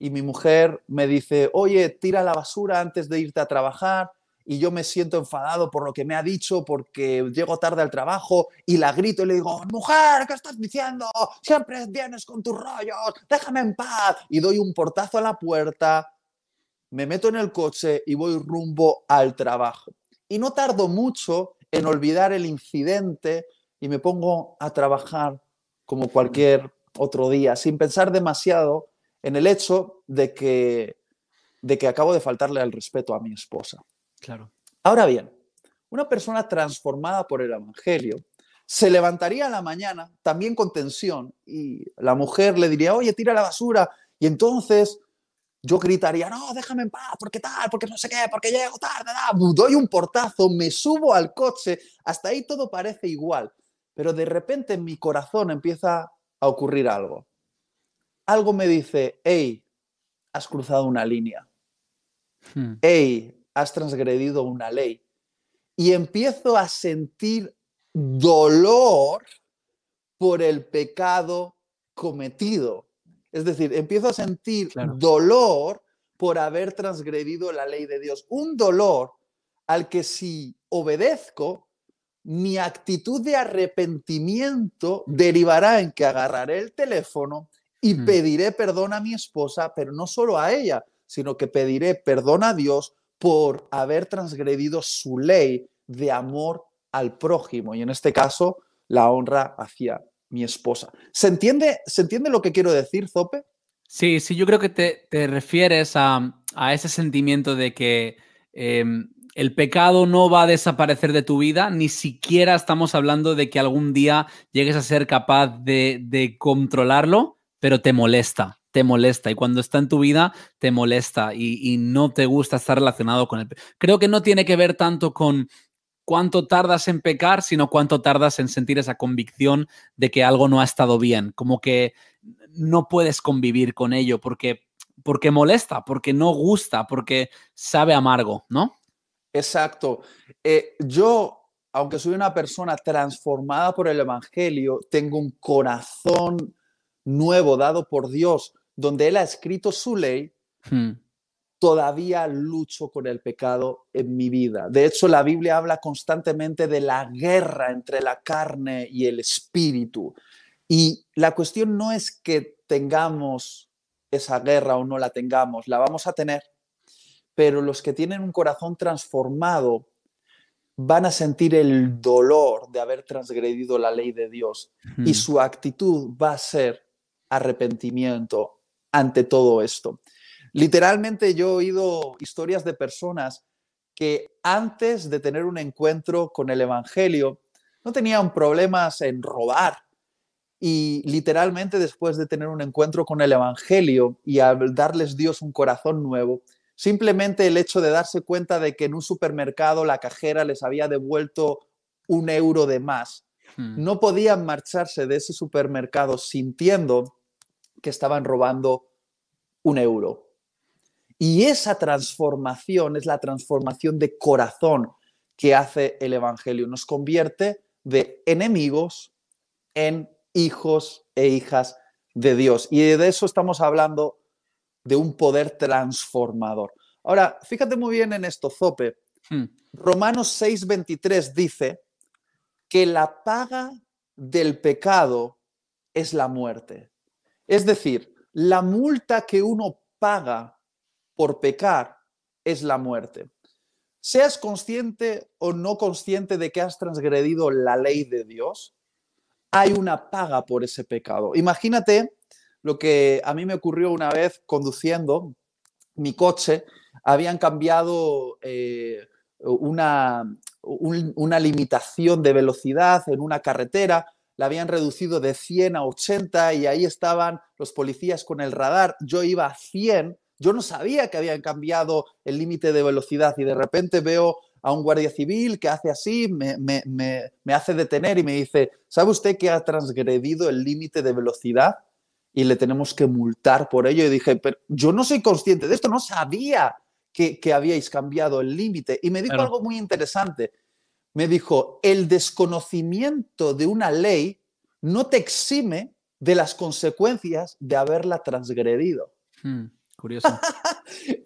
y mi mujer me dice, oye, tira la basura antes de irte a trabajar y yo me siento enfadado por lo que me ha dicho, porque llego tarde al trabajo y la grito y le digo, mujer, ¿qué estás diciendo? Siempre vienes con tus rollos, déjame en paz. Y doy un portazo a la puerta, me meto en el coche y voy rumbo al trabajo. Y no tardo mucho en olvidar el incidente y me pongo a trabajar como cualquier otro día, sin pensar demasiado en el hecho de que, de que acabo de faltarle al respeto a mi esposa. Claro. Ahora bien, una persona transformada por el Evangelio se levantaría a la mañana también con tensión y la mujer le diría, oye, tira la basura. Y entonces yo gritaría, no, déjame en paz, porque tal, porque no sé qué, porque llego tarde, doy un portazo, me subo al coche, hasta ahí todo parece igual. Pero de repente en mi corazón empieza a ocurrir algo. Algo me dice, hey, has cruzado una línea. Hmm. Hey, has transgredido una ley. Y empiezo a sentir dolor por el pecado cometido. Es decir, empiezo a sentir dolor por haber transgredido la ley de Dios. Un dolor al que si obedezco, mi actitud de arrepentimiento derivará en que agarraré el teléfono y hmm. pediré perdón a mi esposa, pero no solo a ella, sino que pediré perdón a Dios por haber transgredido su ley de amor al prójimo y en este caso la honra hacia mi esposa. ¿Se entiende, ¿se entiende lo que quiero decir, Zope? Sí, sí, yo creo que te, refieres a, ese sentimiento de que em, el pecado no va a desaparecer de tu vida, ni siquiera estamos hablando de que algún día llegues a ser capaz de, de controlarlo, pero te molesta te molesta y cuando está en tu vida te molesta y, no te gusta estar relacionado con él. Creo que no tiene que ver tanto con cuánto tardas en pecar, sino cuánto tardas en sentir esa convicción de que algo no ha estado bien, como que no puedes convivir con ello porque porque molesta, porque no gusta, porque sabe amargo, ¿no? Exacto. Eh, yo, aunque soy una persona transformada por el Evangelio, tengo un corazón nuevo dado por Dios, donde Él ha escrito su ley, Hmm. todavía lucho con el pecado en mi vida. De hecho, la Biblia habla constantemente de la guerra entre la carne y el espíritu. Y la cuestión no es que tengamos esa guerra o no la tengamos, la vamos a tener, pero los que tienen un corazón transformado van a sentir el dolor de haber transgredido la ley de Dios y Hmm. su actitud va a ser arrepentimiento ante todo esto. Literalmente yo he oído historias de personas que antes de tener un encuentro con el Evangelio no tenían problemas en robar y literalmente después de tener un encuentro con el Evangelio y al darles Dios un corazón nuevo, simplemente el hecho de darse cuenta de que en un supermercado la cajera les había devuelto un euro de más, Hmm. no podían marcharse de ese supermercado sintiendo que estaban robando un euro. Y esa transformación es la transformación de corazón que hace el Evangelio. Nos convierte de enemigos en hijos e hijas de Dios. Y de eso estamos hablando de un poder transformador. Ahora, fíjate muy bien en esto, Zope. Hmm. Romanos 6:23 dice que la paga del pecado es la muerte. Es decir, la multa que uno paga por pecar es la muerte. Seas consciente o no consciente de que has transgredido la ley de Dios, hay una paga por ese pecado. Imagínate lo que a mí me ocurrió una vez conduciendo mi coche, habían cambiado eh, una, un- una limitación de velocidad en una carretera, la habían reducido de 100 a 80 y ahí estaban los policías con el radar. Yo iba a 100, yo no sabía que habían cambiado el límite de velocidad y de repente veo a un guardia civil que hace así, me, me- me- me hace detener y me dice, ¿sabe usted que ha transgredido el límite de velocidad? Y le tenemos que multar por ello. Y dije, pero yo no soy consciente de esto, no sabía que, que habíais cambiado el límite. Y me dijo Claro. algo muy interesante. Me dijo, el desconocimiento de una ley no te exime de las consecuencias de haberla transgredido. Hmm. Curioso.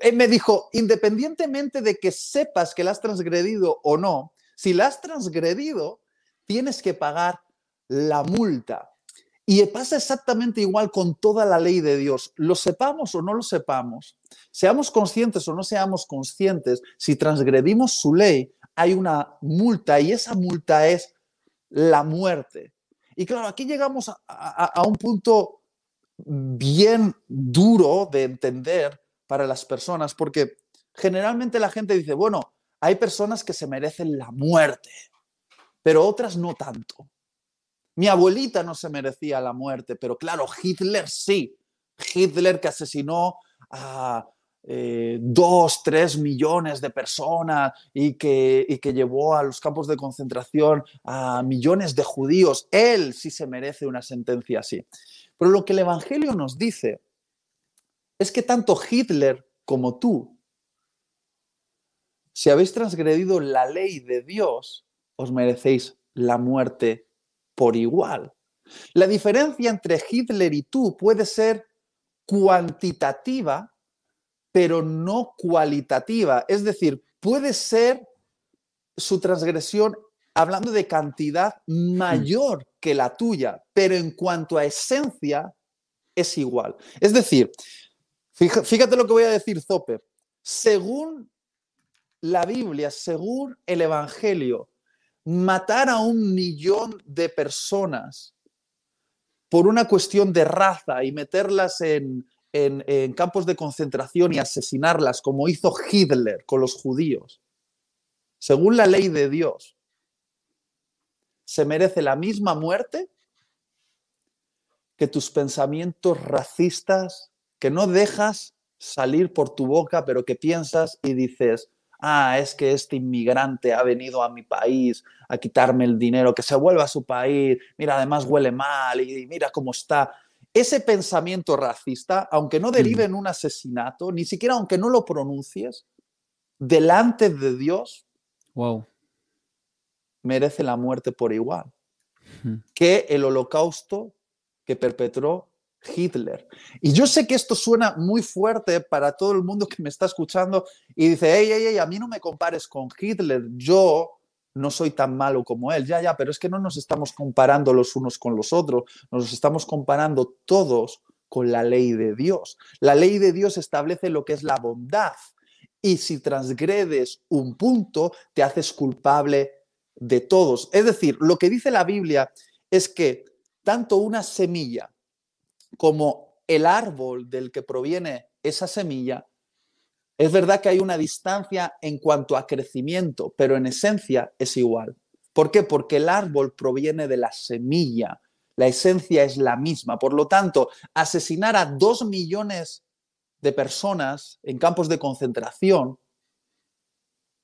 Él [laughs] me dijo, independientemente de que sepas que la has transgredido o no, si la has transgredido, tienes que pagar la multa. Y pasa exactamente igual con toda la ley de Dios. Lo sepamos o no lo sepamos, seamos conscientes o no seamos conscientes, si transgredimos su ley, hay una multa y esa multa es la muerte. Y claro, aquí llegamos a, un punto bien duro de entender para las personas, porque generalmente la gente dice, bueno, hay personas que se merecen la muerte, pero otras no tanto. Mi abuelita no se merecía la muerte, pero claro, Hitler sí. Hitler que asesinó a eh, dos, tres millones de personas y que, y que llevó a los campos de concentración a millones de judíos. Él sí se merece una sentencia así. Pero lo que el Evangelio nos dice es que tanto Hitler como tú, si habéis transgredido la ley de Dios, os merecéis la muerte por igual. La diferencia entre Hitler y tú puede ser cuantitativa, pero no cualitativa. Es decir, puede ser su transgresión, hablando de cantidad, mayor que la tuya, pero en cuanto a esencia, es igual. Es decir, fíjate lo que voy a decir, Zoper. Según la Biblia, según el Evangelio, matar a un millón de personas por una cuestión de raza y meterlas en, en- campos de concentración y asesinarlas, como hizo Hitler con los judíos, según la ley de Dios, se merece la misma muerte que tus pensamientos racistas que no dejas salir por tu boca, pero que piensas y dices, ah, es que este inmigrante ha venido a mi país a quitarme el dinero, que se vuelva a su país, mira, además huele mal y mira cómo está. Ese pensamiento racista, aunque no derive en un asesinato, ni siquiera aunque no lo pronuncies, delante de Dios, wow. merece la muerte por igual que el holocausto que perpetró Hitler. Y yo sé que esto suena muy fuerte para todo el mundo que me está escuchando y dice, hey, hey, hey, a mí no me compares con Hitler, yo no soy tan malo como él. Ya, ya, pero es que no nos estamos comparando los unos con los otros, nos estamos comparando todos con la ley de Dios. La ley de Dios establece lo que es la bondad y si transgredes un punto, te haces culpable de todos. Es decir, lo que dice la Biblia es que tanto una semilla como el árbol del que proviene esa semilla, es verdad que hay una distancia en cuanto a crecimiento, pero en esencia es igual. ¿Por qué? Porque el árbol proviene de la semilla, la esencia es la misma. Por lo tanto, asesinar a dos millones de personas en campos de concentración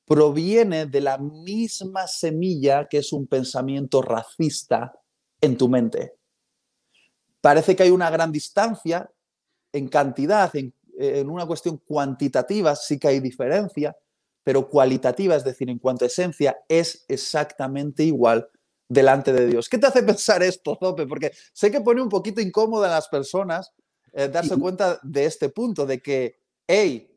proviene de la misma semilla que es un pensamiento racista en tu mente. Parece que hay una gran distancia en cantidad, en, una cuestión cuantitativa sí que hay diferencia, pero cualitativa, es decir, en cuanto a esencia, es exactamente igual delante de Dios. ¿Qué te hace pensar esto, Zope? Porque sé que pone un poquito incómoda a las personas eh, darse cuenta de este punto, de que, hey,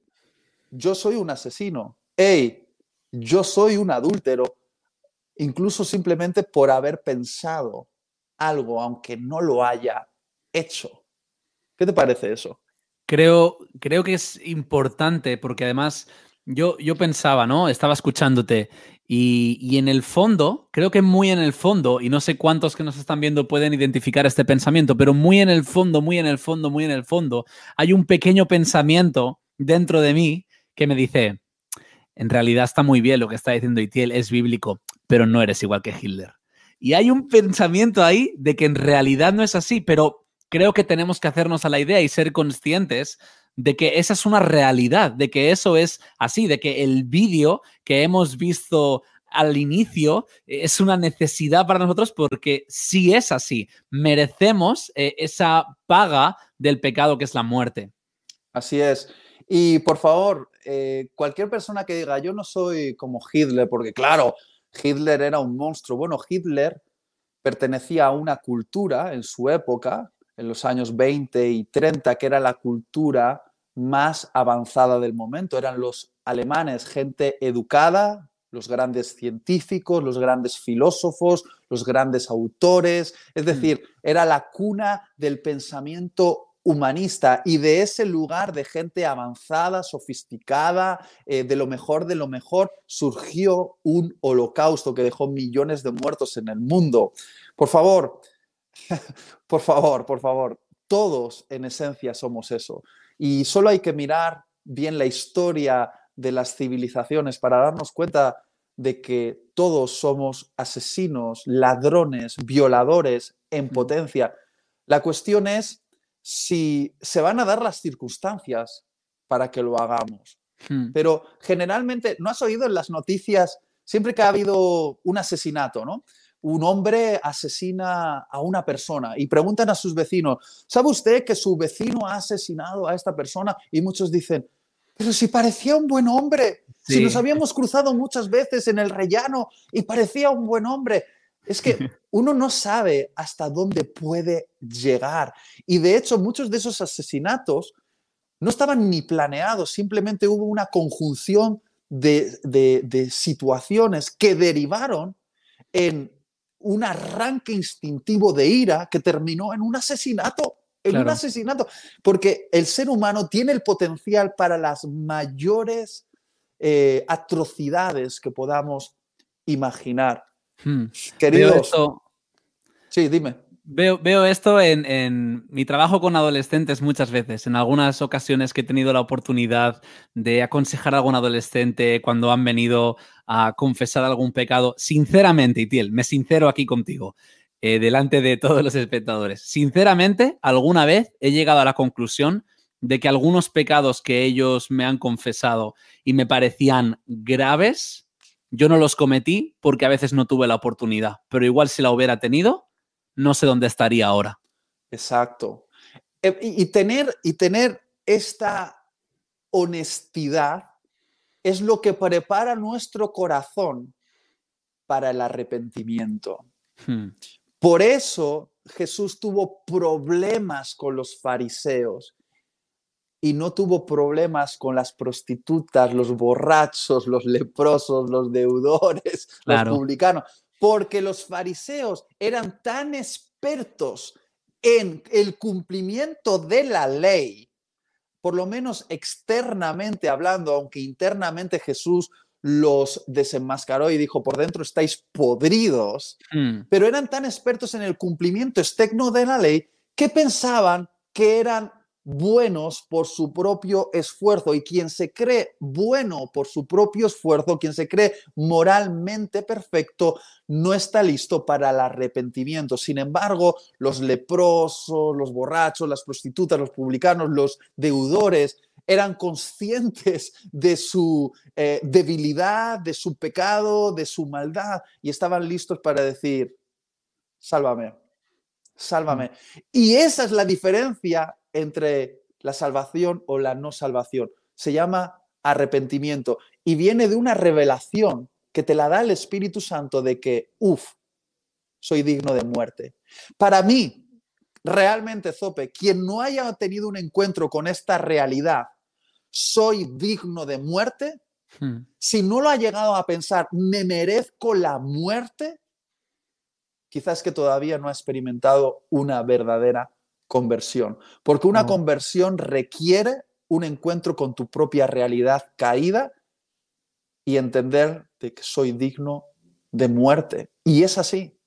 yo soy un asesino, hey, yo soy un adúltero, incluso simplemente por haber pensado algo, aunque no lo haya hecho. ¿Qué te parece eso? Creo, creo que es importante porque además yo, yo pensaba, ¿no? Estaba escuchándote y, y, en el fondo, creo que muy en el fondo, y no sé cuántos que nos están viendo pueden identificar este pensamiento, pero muy en el fondo, muy en el fondo, muy en el fondo, hay un pequeño pensamiento dentro de mí que me dice, en realidad está muy bien lo que está diciendo Itiel, es bíblico, pero no eres igual que Hitler. Y hay un pensamiento ahí de que en realidad no es así, pero creo que tenemos que hacernos a la idea y ser conscientes de que esa es una realidad, de que eso es así, de que el vídeo que hemos visto al inicio es una necesidad para nosotros porque si es así, merecemos eh, esa paga del pecado que es la muerte. Así es. Y por favor, eh, cualquier persona que diga, yo no soy como Hitler, porque claro, Hitler era un monstruo. Bueno, Hitler pertenecía a una cultura en su época, en los años 20 y 30, que era la cultura más avanzada del momento. Eran los alemanes, gente educada, los grandes científicos, los grandes filósofos, los grandes autores. Es mm. decir, era la cuna del pensamiento humanista y de ese lugar de gente avanzada, sofisticada, eh, de lo mejor de lo mejor, surgió un holocausto que dejó millones de muertos en el mundo. Por favor, [laughs] por favor, por favor, todos en esencia somos eso. Y solo hay que mirar bien la historia de las civilizaciones para darnos cuenta de que todos somos asesinos, ladrones, violadores en potencia. La cuestión es si se van a dar las circunstancias para que lo hagamos. Hmm. Pero generalmente, ¿no has oído en las noticias, siempre que ha habido un asesinato, ¿no? Un hombre asesina a una persona y preguntan a sus vecinos, ¿sabe usted que su vecino ha asesinado a esta persona? Y muchos dicen, pero si parecía un buen hombre, si nos habíamos cruzado muchas veces en el rellano y parecía un buen hombre. Es que [laughs] uno no sabe hasta dónde puede llegar. Y de hecho, muchos de esos asesinatos no estaban ni planeados, simplemente hubo una conjunción de, situaciones que derivaron en un arranque instintivo de ira que terminó en un asesinato. En un asesinato. Porque el ser humano tiene el potencial para las mayores eh, atrocidades que podamos imaginar. Hmm. Queridos. sí, dime. Veo, esto en, mi trabajo con adolescentes muchas veces. En algunas ocasiones que he tenido la oportunidad de aconsejar a algún adolescente cuando han venido a confesar algún pecado. Sinceramente, Itiel, me sincero aquí contigo, eh, delante de todos los espectadores. Sinceramente, alguna vez he llegado a la conclusión de que algunos pecados que ellos me han confesado y me parecían graves, yo no los cometí porque a veces no tuve la oportunidad, pero igual si la hubiera tenido, no sé dónde estaría ahora. Exacto. Eh, y, tener, y tener esta honestidad es lo que prepara nuestro corazón para el arrepentimiento. Hmm. Por eso Jesús tuvo problemas con los fariseos y no tuvo problemas con las prostitutas, los borrachos, los leprosos, los deudores, los publicanos, porque los fariseos eran tan expertos en el cumplimiento de la ley, por lo menos externamente hablando, aunque internamente Jesús los desenmascaró y dijo, por dentro estáis podridos, mm. pero eran tan expertos en el cumplimiento externo de la ley que pensaban que eran buenos por su propio esfuerzo y quien se cree bueno por su propio esfuerzo, quien se cree moralmente perfecto, no está listo para el arrepentimiento. Sin embargo, los leprosos, los borrachos, las prostitutas, los publicanos, los deudores, eran conscientes de su eh, debilidad, de su pecado, de su maldad y estaban listos para decir, sálvame, sálvame. Mm. Y esa es la diferencia entre la salvación o la no salvación. Se llama arrepentimiento y viene de una revelación que te la da el Espíritu Santo de que, uff, soy digno de muerte. Para mí, realmente, Zope, quien no haya tenido un encuentro con esta realidad, soy digno de muerte, hmm. si no lo ha llegado a pensar, me merezco la muerte, quizás que todavía no ha experimentado una verdadera conversión, porque una conversión requiere un encuentro con tu propia realidad caída y entender de que soy digno de muerte. Y es así,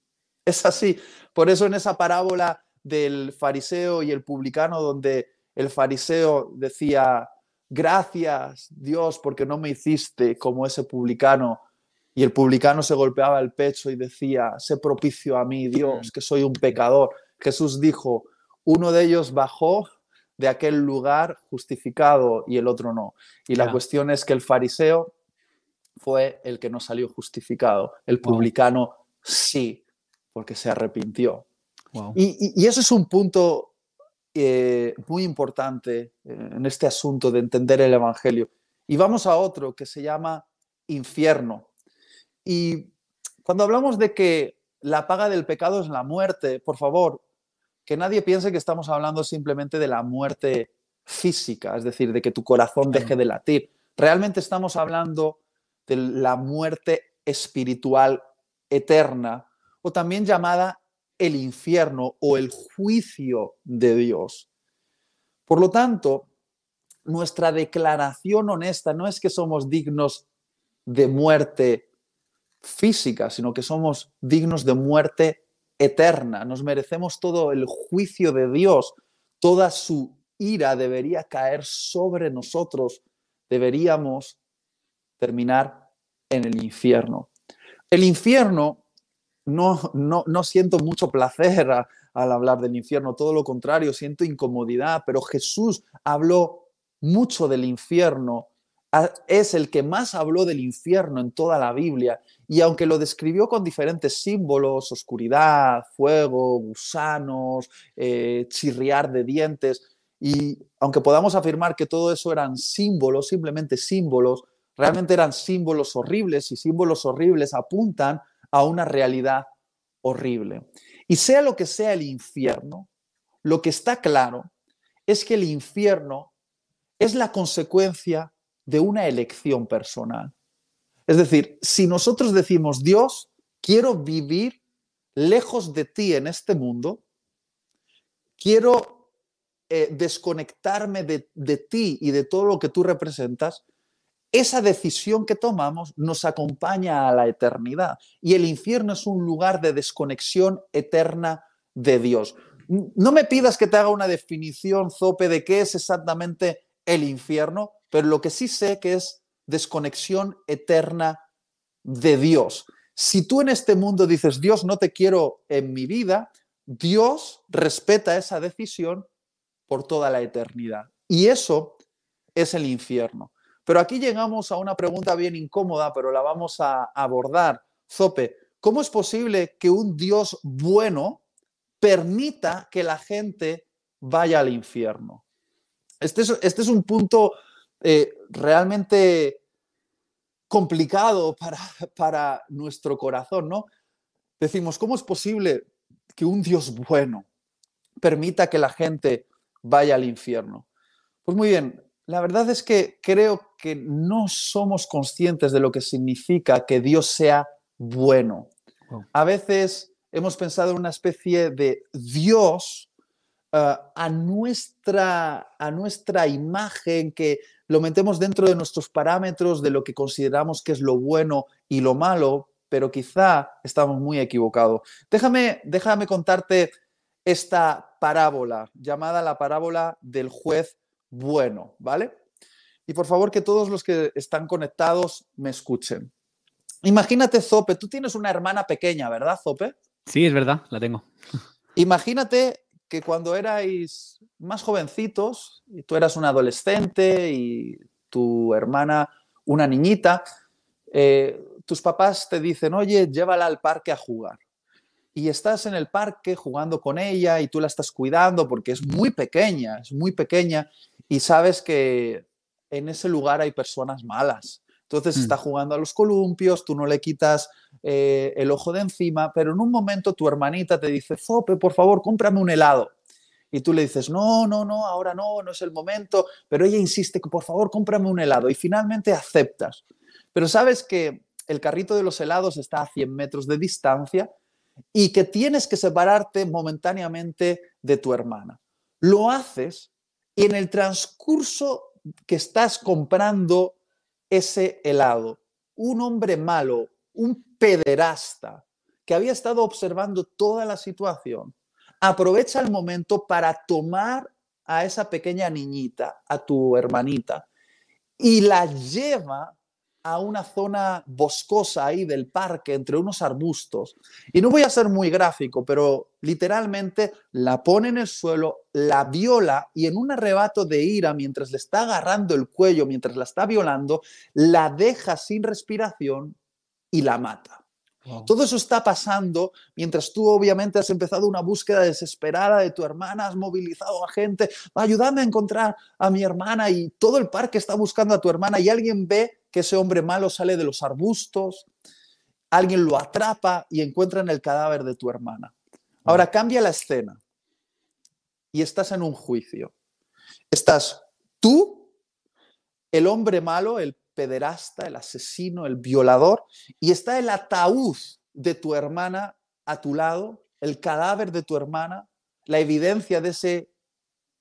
es así. Por eso en esa parábola del fariseo y el publicano, donde el fariseo decía, gracias Dios porque no me hiciste como ese publicano, y el publicano se golpeaba el pecho y decía, sé propicio a mí, Dios, que soy un pecador. Jesús dijo, uno de ellos bajó de aquel lugar justificado y el otro no. Y la cuestión es que el fariseo fue el que no salió justificado, el publicano sí, porque se arrepintió. Y, eso es un punto eh, muy importante eh, en este asunto de entender el Evangelio. Y vamos a otro que se llama infierno. Y cuando hablamos de que la paga del pecado es la muerte, por favor, que nadie piense que estamos hablando simplemente de la muerte física, es decir, de que tu corazón deje de latir. Realmente estamos hablando de la muerte espiritual eterna, o también llamada el infierno o el juicio de Dios. Por lo tanto, nuestra declaración honesta no es que somos dignos de muerte física, sino que somos dignos de muerte eterna, nos merecemos todo el juicio de Dios, toda su ira debería caer sobre nosotros, deberíamos terminar en el infierno. El infierno, no, no, no siento mucho placer al hablar del infierno, todo lo contrario, siento incomodidad, pero Jesús habló mucho del infierno es el que más habló del infierno en toda la Biblia y aunque lo describió con diferentes símbolos, oscuridad, fuego, gusanos, eh, chirriar de dientes, y aunque podamos afirmar que todo eso eran símbolos, simplemente símbolos, realmente eran símbolos horribles y símbolos horribles apuntan a una realidad horrible. Y sea lo que sea el infierno, lo que está claro es que el infierno es la consecuencia de una elección personal. Es decir, si nosotros decimos, Dios, quiero vivir lejos de ti en este mundo, quiero eh, desconectarme de, de ti y de todo lo que tú representas, esa decisión que tomamos nos acompaña a la eternidad. Y el infierno es un lugar de desconexión eterna de Dios. No me pidas que te haga una definición, Zope, de qué es exactamente el infierno, pero lo que sí sé que es desconexión eterna de Dios. Si tú en este mundo dices, Dios, no te quiero en mi vida, Dios respeta esa decisión por toda la eternidad. Y eso es el infierno. Pero aquí llegamos a una pregunta bien incómoda, pero la vamos a abordar. Zope, ¿cómo es posible que un Dios bueno permita que la gente vaya al infierno. Este es, este es un punto eh, realmente complicado para, para nuestro corazón, ¿no? Decimos, ¿cómo es posible que un Dios bueno permita que la gente vaya al infierno? Pues muy bien, la verdad es que creo que no somos conscientes de lo que significa que Dios sea bueno. A veces hemos pensado en una especie de Dios eh, a, nuestra, a nuestra imagen, que lo metemos dentro de nuestros parámetros de lo que consideramos que es lo bueno y lo malo, pero quizá estamos muy equivocados. Déjame, déjame contarte esta parábola llamada la parábola del juez bueno, ¿vale? Y por favor que todos los que están conectados me escuchen. Imagínate, Zope, tú tienes una hermana pequeña, ¿verdad, Zope? Sí, es verdad, la tengo. Imagínate que cuando erais más jovencitos, y tú eras un adolescente y tu hermana una niñita, eh, tus papás te dicen, oye, llévala al parque a jugar. Y estás en el parque jugando con ella y tú la estás cuidando porque es muy pequeña, es muy pequeña y sabes que en ese lugar hay personas malas. Entonces mm. está jugando a los columpios, tú no le quitas eh, el ojo de encima, pero en un momento tu hermanita te dice, Zope, por favor, cómprame un helado. Y tú le dices, no, no, no, ahora no, no es el momento, pero ella insiste que por favor, cómprame un helado y finalmente aceptas. Pero sabes que el carrito de los helados está a 100 metros de distancia y que tienes que separarte momentáneamente de tu hermana. Lo haces y en el transcurso que estás comprando ese helado, un hombre malo, un pederasta, que había estado observando toda la situación, aprovecha el momento para tomar a esa pequeña niñita, a tu hermanita, y la lleva a una zona boscosa ahí del parque, entre unos arbustos. Y no voy a ser muy gráfico, pero literalmente la pone en el suelo, la viola y en un arrebato de ira, mientras le está agarrando el cuello, mientras la está violando, la deja sin respiración y la mata. Todo eso está pasando mientras tú obviamente has empezado una búsqueda desesperada de tu hermana, has movilizado a gente, ayúdame a encontrar a mi hermana y todo el parque está buscando a tu hermana y alguien ve que ese hombre malo sale de los arbustos, alguien lo atrapa y encuentra en el cadáver de tu hermana. Ahora cambia la escena y estás en un juicio. Estás tú, el hombre malo, el pederasta, el asesino, el violador, y está el ataúd de tu hermana a tu lado, el cadáver de tu hermana, la evidencia de ese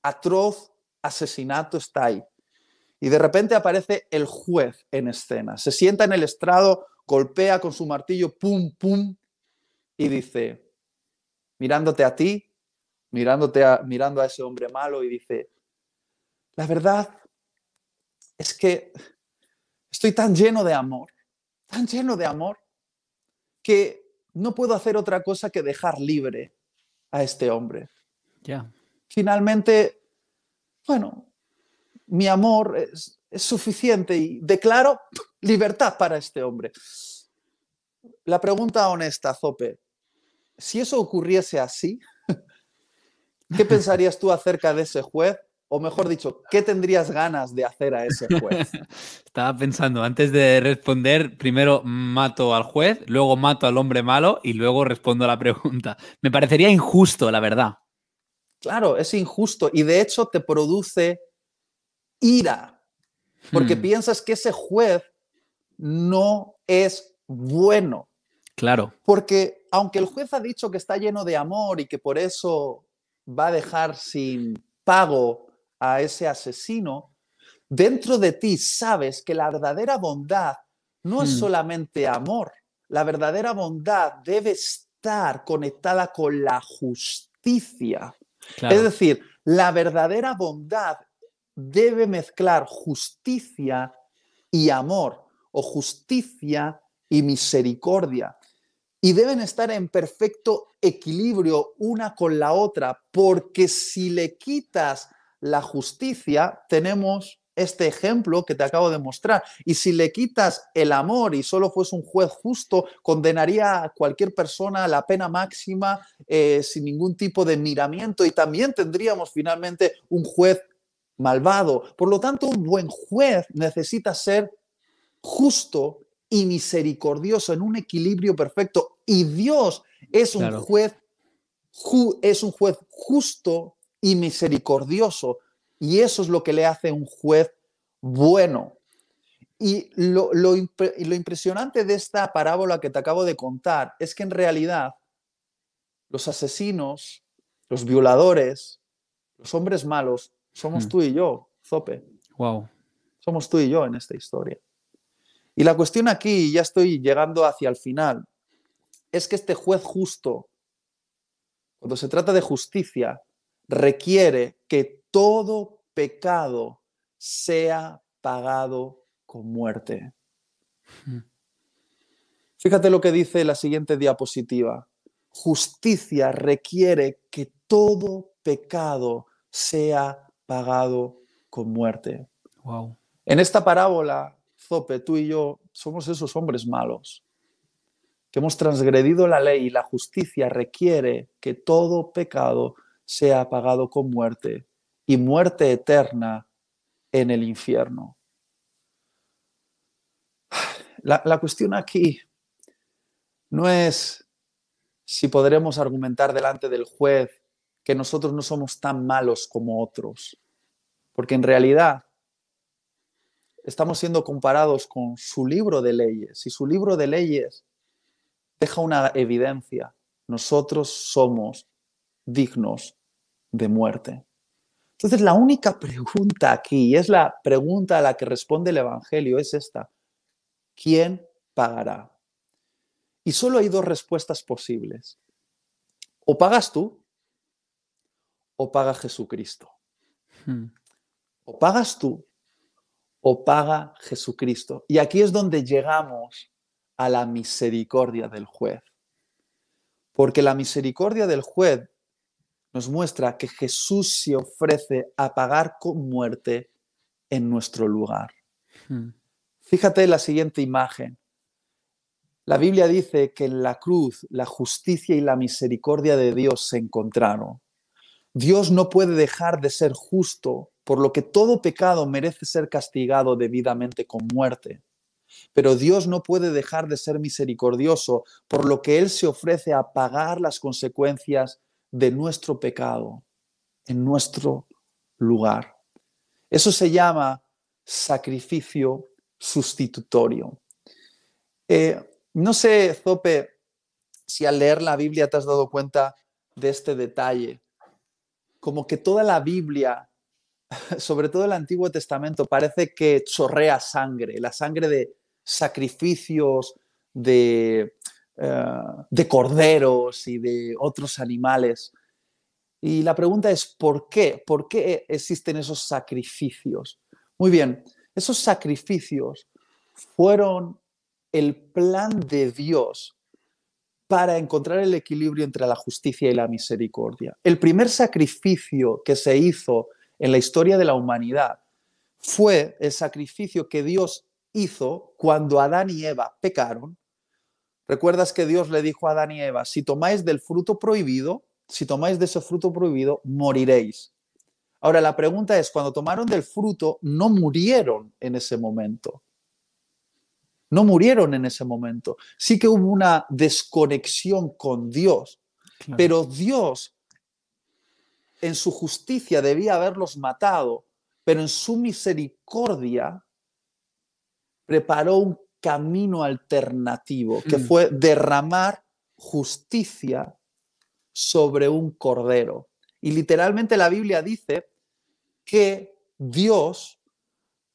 atroz asesinato está ahí. Y de repente aparece el juez en escena, se sienta en el estrado, golpea con su martillo, pum, pum, y dice, mirándote a ti, mirándote a, mirando a ese hombre malo, y dice, la verdad es que Estoy tan lleno de amor, tan lleno de amor, que no puedo hacer otra cosa que dejar libre a este hombre. Ya. Finalmente, bueno, mi amor es, es suficiente y declaro libertad para este hombre. La pregunta honesta, Zope, si eso ocurriese así, [laughs] ¿qué pensarías tú acerca de ese juez o mejor dicho, ¿qué tendrías ganas de hacer a ese juez? [laughs] Estaba pensando, antes de responder, primero mato al juez, luego mato al hombre malo y luego respondo a la pregunta. Me parecería injusto, la verdad. Claro, es injusto y de hecho te produce ira, porque hmm. piensas que ese juez no es bueno. Claro. Porque aunque el juez ha dicho que está lleno de amor y que por eso va a dejar sin pago a ese asesino, dentro de ti sabes que la verdadera bondad no es hmm. solamente amor, la verdadera bondad debe estar conectada con la justicia. Es decir, la verdadera bondad debe mezclar justicia y amor o justicia y misericordia. Y deben estar en perfecto equilibrio una con la otra, porque si le quitas la justicia, tenemos este ejemplo que te acabo de mostrar. Y si le quitas el amor y solo fuese un juez justo, condenaría a cualquier persona a la pena máxima eh, sin ningún tipo de miramiento y también tendríamos finalmente un juez malvado. Por lo tanto, un buen juez necesita ser justo y misericordioso en un equilibrio perfecto. Y Dios es un juez es un juez justo y misericordioso. Y eso es lo que le hace un juez bueno. Y lo, lo, impresionante de esta parábola que te acabo de contar es que en realidad los asesinos, los violadores, los hombres malos, somos hmm. tú y yo, Zope. Wow. Somos tú y yo en esta historia. Y la cuestión aquí, ya estoy llegando hacia el final, es que este juez justo, cuando se trata de justicia, requiere que todo pecado sea pagado con muerte. Hmm. Fíjate lo que dice la siguiente diapositiva. Justicia requiere que todo pecado sea pagado con muerte. Wow. En esta parábola, Zope, tú y yo somos esos hombres malos que hemos transgredido la ley y la justicia requiere que todo pecado sea pagado con muerte y muerte eterna en el infierno. La, la cuestión aquí no es si podremos argumentar delante del juez que nosotros no somos tan malos como otros, porque en realidad estamos siendo comparados con su libro de leyes y su libro de leyes deja una evidencia. Nosotros somos dignos de muerte. Entonces, la única pregunta aquí, y es la pregunta a la que responde el Evangelio, es esta. ¿Quién pagará? Y solo hay dos respuestas posibles. O pagas tú, o paga Jesucristo. Hmm. O pagas tú, o paga Jesucristo. Y aquí es donde llegamos a la misericordia del juez. Porque la misericordia del juez nos muestra que Jesús se ofrece a pagar con muerte en nuestro lugar. Hmm. Fíjate la siguiente imagen. La Biblia dice que en la cruz la justicia y la misericordia de Dios se encontraron. Dios no puede dejar de ser justo, por lo que todo pecado merece ser castigado debidamente con muerte. Pero Dios no puede dejar de ser misericordioso, por lo que Él se ofrece a pagar las consecuencias de nuestro pecado en nuestro lugar. Eso se llama sacrificio sustitutorio. Eh, no sé, Zope, si al leer la Biblia te has dado cuenta de este detalle. Como que toda la Biblia, [laughs] sobre todo el Antiguo Testamento, parece que chorrea sangre, la sangre de sacrificios de, eh, de corderos y de otros animales. Y la pregunta es, ¿por qué? ¿Por qué existen esos sacrificios? Muy bien, esos sacrificios fueron el plan de Dios para encontrar el equilibrio entre la justicia y la misericordia. El primer sacrificio que se hizo en la historia de la humanidad fue el sacrificio que Dios hizo cuando Adán y Eva pecaron. Recuerdas que Dios le dijo a Adán y Eva, si tomáis del fruto prohibido, si tomáis de ese fruto prohibido, moriréis. Ahora la pregunta es, cuando tomaron del fruto, no murieron en ese momento. No murieron en ese momento. Sí que hubo una desconexión con Dios, pero Dios en su justicia debía haberlos matado, pero en su misericordia preparó un camino alternativo, que mm. fue derramar justicia sobre un cordero. Y literalmente la Biblia dice que Dios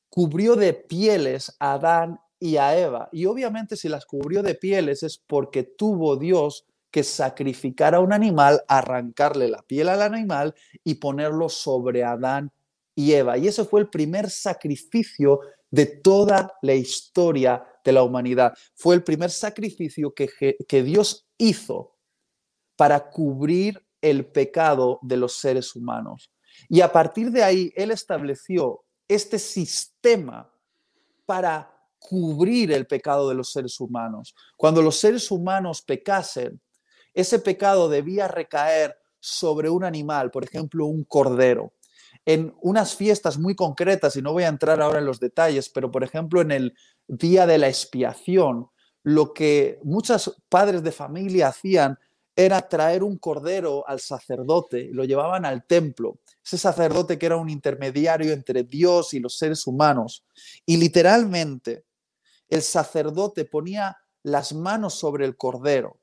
cubrió de pieles a Adán y a Eva. Y obviamente si las cubrió de pieles es porque tuvo Dios que sacrificar a un animal, arrancarle la piel al animal y ponerlo sobre Adán y Eva. Y ese fue el primer sacrificio de toda la historia de la humanidad. Fue el primer sacrificio que, que Dios hizo para cubrir el pecado de los seres humanos. Y a partir de ahí, Él estableció este sistema para cubrir el pecado de los seres humanos. Cuando los seres humanos pecasen, ese pecado debía recaer sobre un animal, por ejemplo, un cordero. En unas fiestas muy concretas, y no voy a entrar ahora en los detalles, pero por ejemplo en el día de la expiación, lo que muchos padres de familia hacían era traer un cordero al sacerdote lo llevaban al templo. Ese sacerdote que era un intermediario entre Dios y los seres humanos. Y literalmente el sacerdote ponía las manos sobre el cordero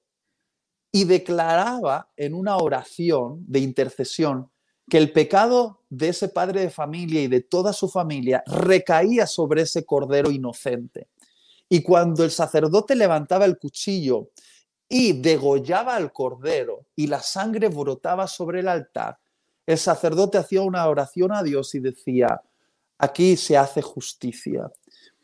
y declaraba en una oración de intercesión que el pecado de ese padre de familia y de toda su familia recaía sobre ese cordero inocente. Y cuando el sacerdote levantaba el cuchillo y degollaba al cordero y la sangre brotaba sobre el altar, el sacerdote hacía una oración a Dios y decía, aquí se hace justicia.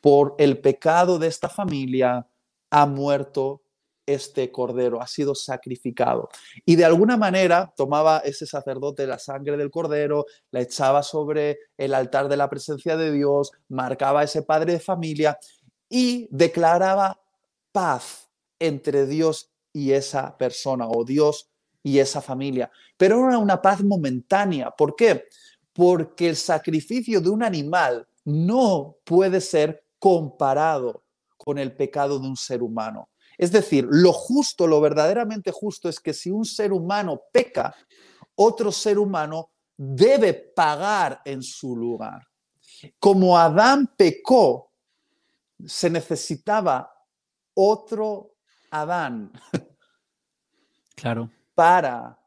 Por el pecado de esta familia ha muerto este cordero, ha sido sacrificado. Y de alguna manera tomaba ese sacerdote la sangre del cordero, la echaba sobre el altar de la presencia de Dios, marcaba a ese padre de familia y declaraba paz entre Dios y esa persona o Dios y esa familia. Pero era una paz momentánea. ¿Por qué? Porque el sacrificio de un animal no puede ser comparado con el pecado de un ser humano. Es decir, lo justo, lo verdaderamente justo es que si un ser humano peca, otro ser humano debe pagar en su lugar. Como Adán pecó, se necesitaba otro Adán. Claro. Para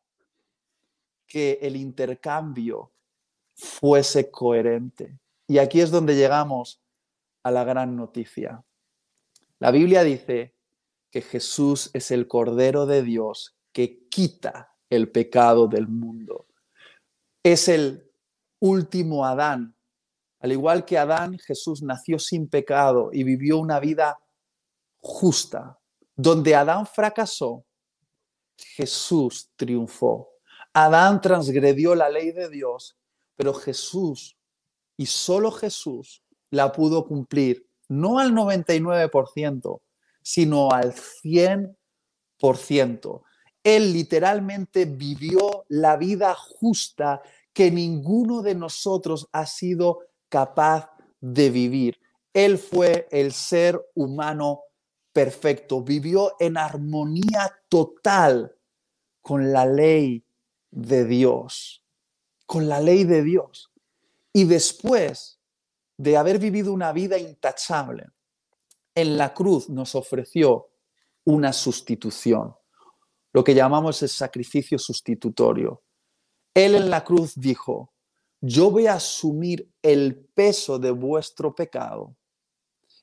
que el intercambio fuese coherente. Y aquí es donde llegamos a la gran noticia. La Biblia dice que Jesús es el Cordero de Dios que quita el pecado del mundo. Es el último Adán al igual que Adán, Jesús nació sin pecado y vivió una vida justa. Donde Adán fracasó, Jesús triunfó. Adán transgredió la ley de Dios, pero Jesús, y solo Jesús, la pudo cumplir, no al 99%, sino al 100%. Él literalmente vivió la vida justa que ninguno de nosotros ha sido capaz de vivir. Él fue el ser humano perfecto, vivió en armonía total con la ley de Dios, con la ley de Dios. Y después de haber vivido una vida intachable, en la cruz nos ofreció una sustitución, lo que llamamos el sacrificio sustitutorio. Él en la cruz dijo, yo voy a asumir el peso de vuestro pecado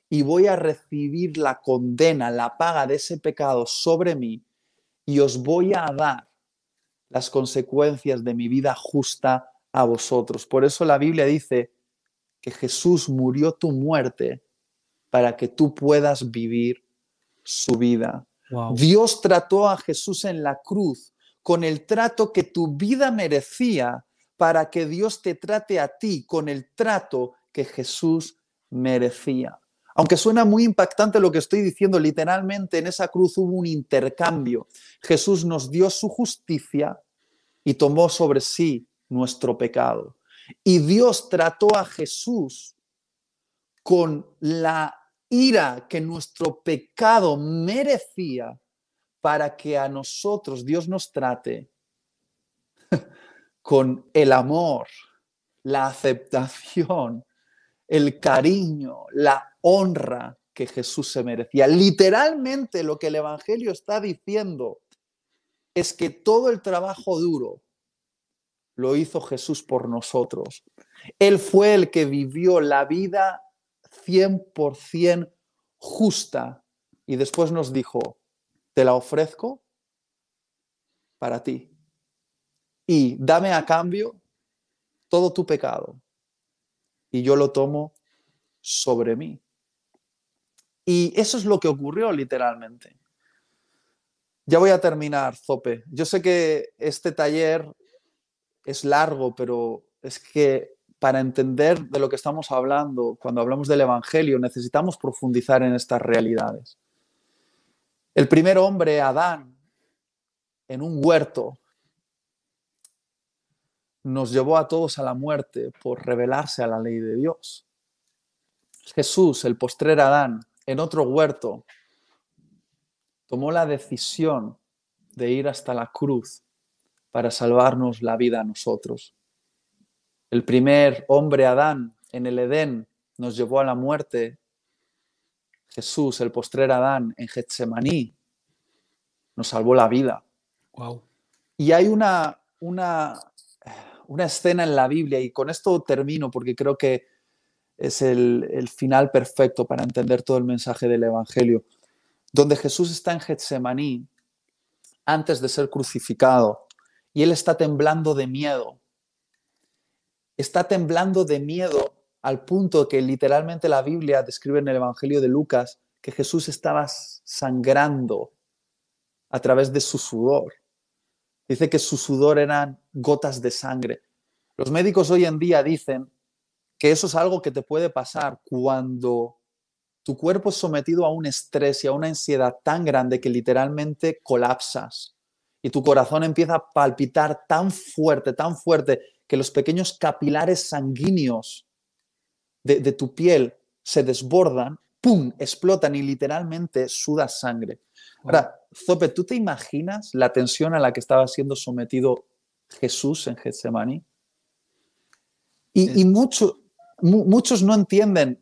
y voy a recibir la condena, la paga de ese pecado sobre mí y os voy a dar las consecuencias de mi vida justa a vosotros. Por eso la Biblia dice que Jesús murió tu muerte para que tú puedas vivir su vida. Dios trató a Jesús en la cruz con el trato que tu vida merecía para que Dios te trate a ti con el trato que Jesús merecía. Aunque suena muy impactante lo que estoy diciendo, literalmente en esa cruz hubo un intercambio. Jesús nos dio su justicia y tomó sobre sí nuestro pecado. Y Dios trató a Jesús con la ira que nuestro pecado merecía para que a nosotros Dios nos trate [laughs] con el amor, la aceptación, el cariño, la honra que Jesús se merecía. Literalmente lo que el Evangelio está diciendo es que todo el trabajo duro lo hizo Jesús por nosotros. Él fue el que vivió la vida 100% justa y después nos dijo, te la ofrezco para ti y dame a cambio todo tu pecado y yo lo tomo sobre mí. Y eso es lo que ocurrió literalmente. Ya voy a terminar, Zope. Yo sé que este taller es largo, pero es que para entender de lo que estamos hablando, cuando hablamos del Evangelio, necesitamos profundizar en estas realidades. El primer hombre, Adán, en un huerto, nos llevó a todos a la muerte por rebelarse a la ley de Dios. Jesús, el postrer Adán, en otro huerto, tomó la decisión de ir hasta la cruz para salvarnos la vida a nosotros. El primer hombre, Adán, en el Edén, nos llevó a la muerte. Jesús, el postrer Adán, en Getsemaní, nos salvó la vida. Wow. Y hay una, una, una escena en la Biblia, y con esto termino porque creo que es el, el final perfecto para entender todo el mensaje del Evangelio, donde Jesús está en Getsemaní antes de ser crucificado y él está temblando de miedo. Está temblando de miedo al punto que literalmente la Biblia describe en el Evangelio de Lucas que Jesús estaba sangrando a través de su sudor. Dice que su sudor eran gotas de sangre. Los médicos hoy en día dicen que eso es algo que te puede pasar cuando tu cuerpo es sometido a un estrés y a una ansiedad tan grande que literalmente colapsas y tu corazón empieza a palpitar tan fuerte, tan fuerte, que los pequeños capilares sanguíneos de, de tu piel se desbordan, ¡pum!, explotan y literalmente sudas sangre. Ahora, Zope, ¿tú te imaginas la tensión a la que estaba siendo sometido Jesús en Getsemaní? Y, y mucho, mu- muchos no entienden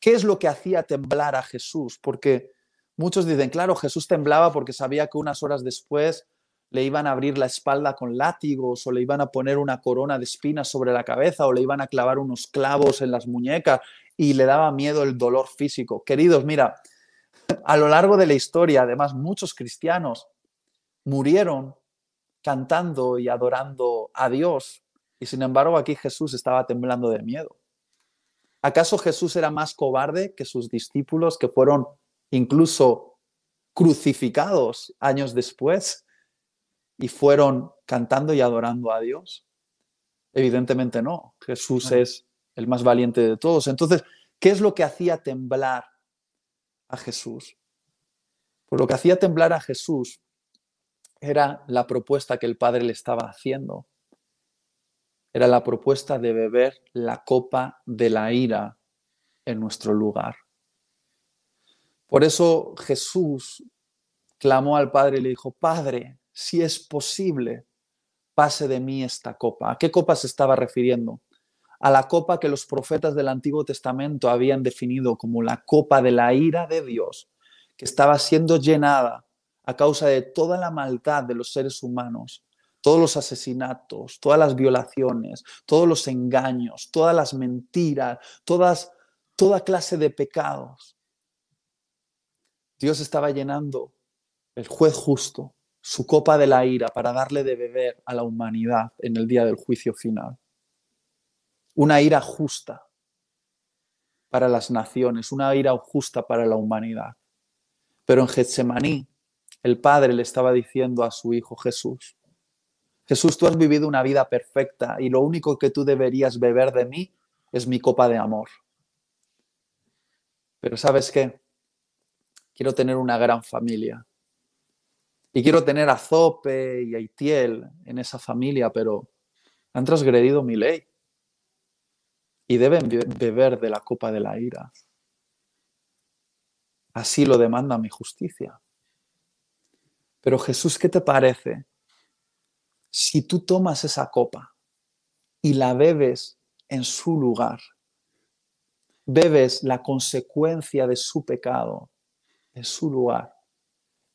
qué es lo que hacía temblar a Jesús, porque muchos dicen, claro, Jesús temblaba porque sabía que unas horas después le iban a abrir la espalda con látigos o le iban a poner una corona de espinas sobre la cabeza o le iban a clavar unos clavos en las muñecas y le daba miedo el dolor físico. Queridos, mira, a lo largo de la historia, además, muchos cristianos murieron cantando y adorando a Dios y sin embargo aquí Jesús estaba temblando de miedo. ¿Acaso Jesús era más cobarde que sus discípulos que fueron incluso crucificados años después y fueron cantando y adorando a Dios? Evidentemente no. Jesús es el más valiente de todos. Entonces, ¿qué es lo que hacía temblar a Jesús? Pues lo que hacía temblar a Jesús era la propuesta que el Padre le estaba haciendo. Era la propuesta de beber la copa de la ira en nuestro lugar. Por eso Jesús clamó al Padre y le dijo, Padre, si es posible, pase de mí esta copa. ¿A qué copa se estaba refiriendo? A la copa que los profetas del Antiguo Testamento habían definido como la copa de la ira de Dios, que estaba siendo llenada a causa de toda la maldad de los seres humanos, todos los asesinatos, todas las violaciones, todos los engaños, todas las mentiras, todas, toda clase de pecados. Dios estaba llenando el juez justo, su copa de la ira para darle de beber a la humanidad en el día del juicio final. Una ira justa para las naciones, una ira justa para la humanidad. Pero en Getsemaní, el Padre le estaba diciendo a su Hijo Jesús, Jesús, tú has vivido una vida perfecta y lo único que tú deberías beber de mí es mi copa de amor. Pero ¿sabes qué? Quiero tener una gran familia. Y quiero tener a Zope y a Itiel en esa familia, pero han transgredido mi ley. Y deben be- beber de la copa de la ira. Así lo demanda mi justicia. Pero Jesús, ¿qué te parece si tú tomas esa copa y la bebes en su lugar? Bebes la consecuencia de su pecado en su lugar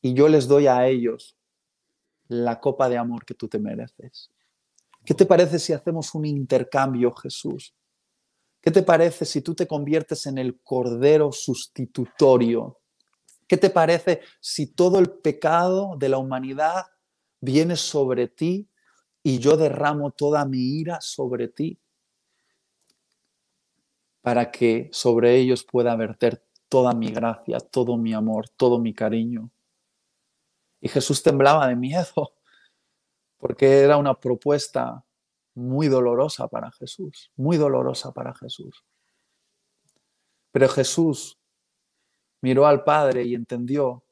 y yo les doy a ellos la copa de amor que tú te mereces. ¿Qué te parece si hacemos un intercambio, Jesús? ¿Qué te parece si tú te conviertes en el cordero sustitutorio? ¿Qué te parece si todo el pecado de la humanidad viene sobre ti y yo derramo toda mi ira sobre ti? Para que sobre ellos pueda verter toda mi gracia, todo mi amor, todo mi cariño. Y Jesús temblaba de miedo [laughs] porque era una propuesta muy dolorosa para Jesús, muy dolorosa para Jesús. Pero Jesús miró al Padre y entendió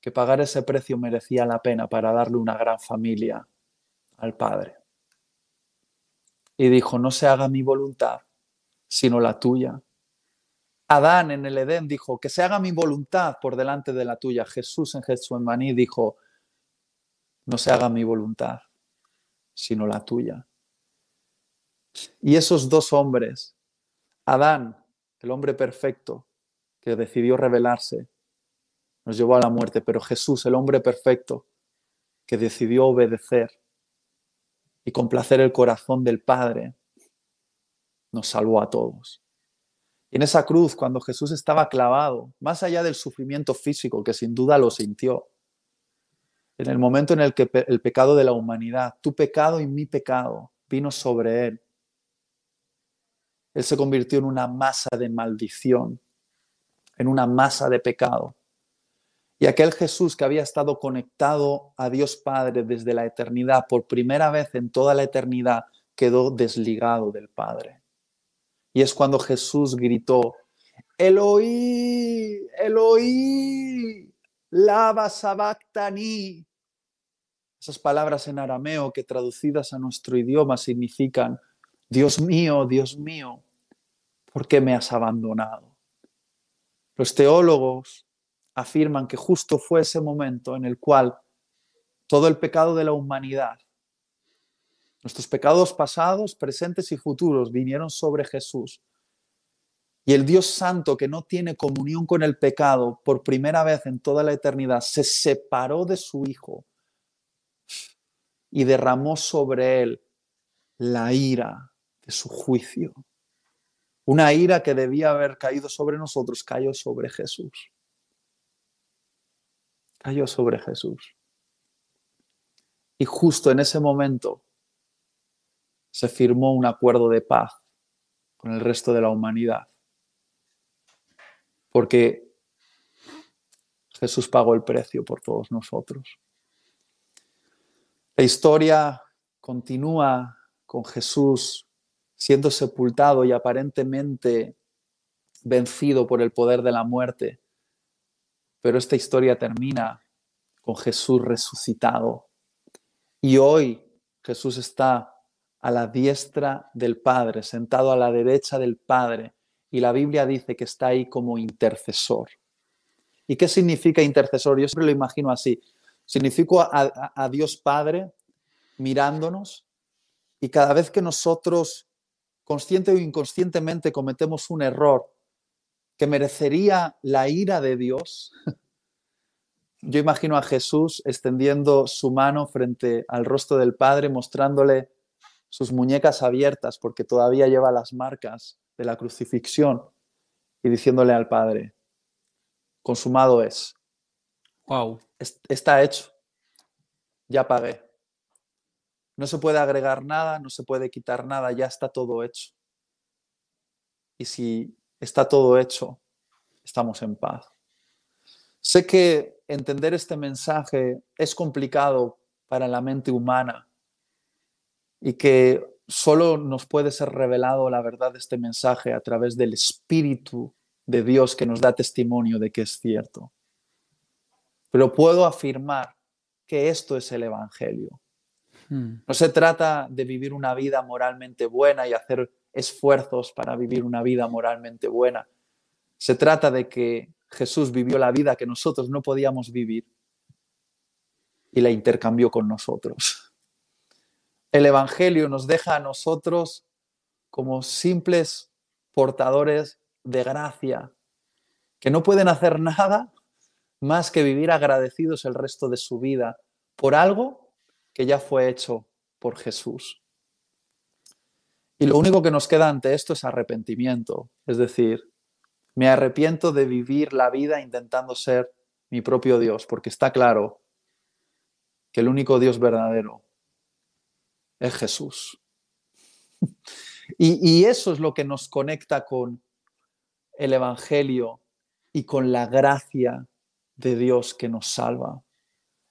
que pagar ese precio merecía la pena para darle una gran familia al Padre. Y dijo, no se haga mi voluntad, sino la tuya. Adán en el Edén dijo, que se haga mi voluntad por delante de la tuya. Jesús en Getsemaní dijo, no se haga mi voluntad, sino la tuya. Y esos dos hombres, Adán, el hombre perfecto, que decidió rebelarse, nos llevó a la muerte, pero Jesús, el hombre perfecto, que decidió obedecer y complacer el corazón del Padre, nos salvó a todos. En esa cruz, cuando Jesús estaba clavado, más allá del sufrimiento físico, que sin duda lo sintió, en el momento en el que el pecado de la humanidad, tu pecado y mi pecado, vino sobre él, él se convirtió en una masa de maldición, en una masa de pecado. Y aquel Jesús que había estado conectado a Dios Padre desde la eternidad, por primera vez en toda la eternidad, quedó desligado del Padre. Y es cuando Jesús gritó, Eloí, Eloí, lava sabactani. Esas palabras en arameo que traducidas a nuestro idioma significan, Dios mío, Dios mío, ¿por qué me has abandonado? Los teólogos afirman que justo fue ese momento en el cual todo el pecado de la humanidad Nuestros pecados pasados, presentes y futuros vinieron sobre Jesús. Y el Dios Santo, que no tiene comunión con el pecado por primera vez en toda la eternidad, se separó de su Hijo y derramó sobre él la ira de su juicio. Una ira que debía haber caído sobre nosotros, cayó sobre Jesús. Cayó sobre Jesús. Y justo en ese momento se firmó un acuerdo de paz con el resto de la humanidad. Porque Jesús pagó el precio por todos nosotros. La historia continúa con Jesús siendo sepultado y aparentemente vencido por el poder de la muerte. Pero esta historia termina con Jesús resucitado. Y hoy Jesús está a la diestra del Padre, sentado a la derecha del Padre. Y la Biblia dice que está ahí como intercesor. ¿Y qué significa intercesor? Yo siempre lo imagino así. Significa a, Dios Padre mirándonos y cada vez que nosotros, consciente o inconscientemente, cometemos un error que merecería la ira de Dios, [laughs] yo imagino a Jesús extendiendo su mano frente al rostro del Padre, mostrándole sus muñecas abiertas porque todavía lleva las marcas de la crucifixión y diciéndole al Padre, consumado es. Wow. Está hecho. Ya pagué. No se puede agregar nada, no se puede quitar nada, ya está todo hecho. Y si está todo hecho, estamos en paz. Sé que entender este mensaje es complicado para la mente humana, y que solo nos puede ser revelado la verdad de este mensaje a través del Espíritu de Dios que nos da testimonio de que es cierto. Pero puedo afirmar que esto es el Evangelio. Hmm. No se trata de vivir una vida moralmente buena y hacer esfuerzos para vivir una vida moralmente buena. Se trata de que Jesús vivió la vida que nosotros no podíamos vivir y la intercambió con nosotros. El Evangelio nos deja a nosotros como simples portadores de gracia, que no pueden hacer [laughs] nada más que vivir agradecidos el resto de su vida por algo que ya fue hecho por Jesús. Y lo único que nos queda ante esto es arrepentimiento, es decir, me arrepiento de vivir la vida intentando ser mi propio Dios, porque está claro que el único Dios verdadero es Jesús. Y, eso es lo que nos conecta con el Evangelio y con la gracia de Dios que nos salva.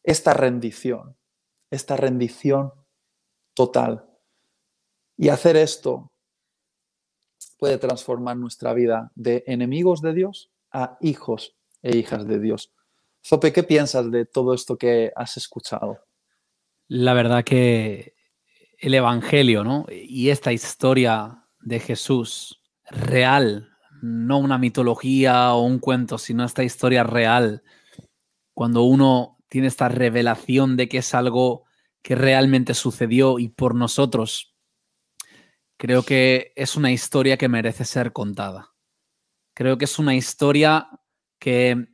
Esta rendición, esta rendición total. Y hacer esto puede transformar nuestra vida de enemigos de Dios a hijos e hijas de Dios. Zope, ¿qué piensas de todo esto que has escuchado? La verdad que el Evangelio, ¿no? Y esta historia de Jesús real, no una mitología o un cuento, sino esta historia real, cuando uno tiene esta revelación de que es algo que realmente sucedió y por nosotros, creo que es una historia que merece ser contada. Creo que es una historia que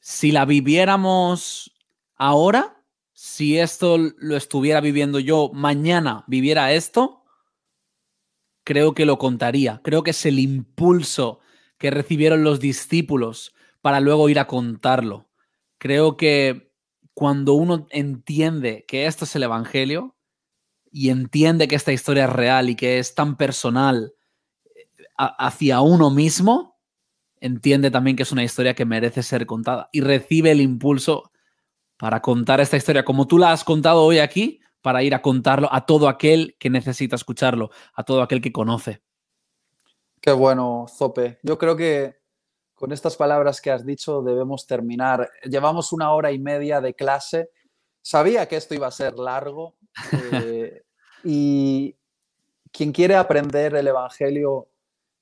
si la viviéramos ahora, si esto lo estuviera viviendo yo mañana, viviera esto, creo que lo contaría. Creo que es el impulso que recibieron los discípulos para luego ir a contarlo. Creo que cuando uno entiende que esto es el Evangelio y entiende que esta historia es real y que es tan personal eh, hacia uno mismo, entiende también que es una historia que merece ser contada y recibe el impulso para contar esta historia como tú la has contado hoy aquí, para ir a contarlo a todo aquel que necesita escucharlo, a todo aquel que conoce. Qué bueno, Zope. Yo creo que con estas palabras que has dicho debemos terminar. Llevamos una hora y media de clase. Sabía que esto iba a ser largo [laughs] eh, y quien quiere aprender el Evangelio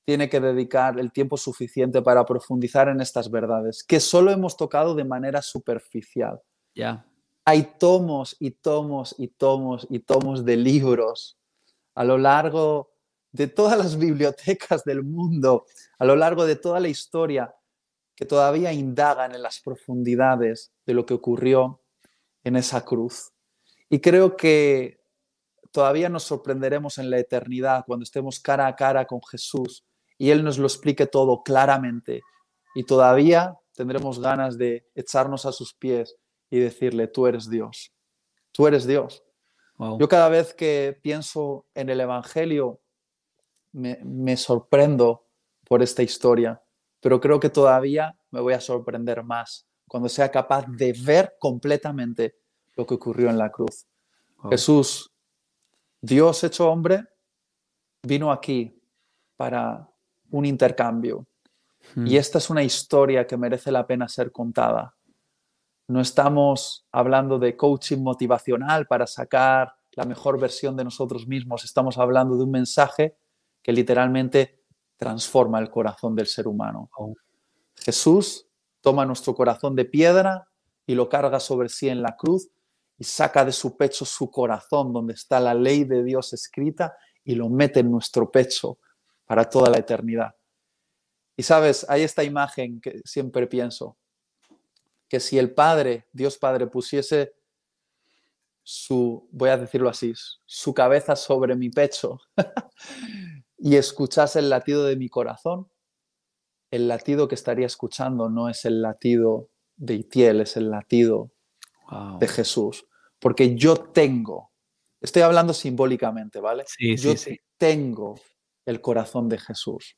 tiene que dedicar el tiempo suficiente para profundizar en estas verdades, que solo hemos tocado de manera superficial. Ya. Hay tomos y tomos y tomos y tomos de libros a lo largo de todas las [laughs] bibliotecas del mundo, a lo largo de toda la historia, que todavía indagan en las profundidades de lo que ocurrió en esa cruz. Y creo que todavía nos sorprenderemos en la eternidad cuando estemos cara a cara con Jesús y Él nos lo explique todo claramente. Y todavía tendremos ganas de echarnos a sus pies y decirle, tú eres Dios, tú eres Dios. Yo cada vez que pienso en el Evangelio me, me sorprendo por esta historia, pero creo que todavía me voy a sorprender más cuando sea capaz de ver completamente lo que ocurrió en la cruz. Jesús, Dios hecho hombre, vino aquí para un intercambio. Y hmm. esta es una historia que merece la pena ser contada. No estamos hablando de coaching motivacional para sacar la mejor versión de nosotros mismos, estamos hablando de un mensaje que literalmente transforma el corazón del ser humano. Jesús toma nuestro corazón de piedra y lo carga sobre sí en la cruz y saca de su pecho su corazón donde está la ley de Dios escrita y lo mete en nuestro pecho para toda la eternidad. Y sabes, hay esta imagen que siempre pienso, que si el Padre, Dios Padre, pusiese su, voy a decirlo así, su cabeza sobre mi pecho [laughs] y escuchase el latido de mi corazón, el latido que estaría escuchando no es el latido de Itiel, es el latido de Jesús. Porque yo tengo, estoy hablando simbólicamente, ¿vale? Sí, yo sí, sí. tengo el corazón de Jesús.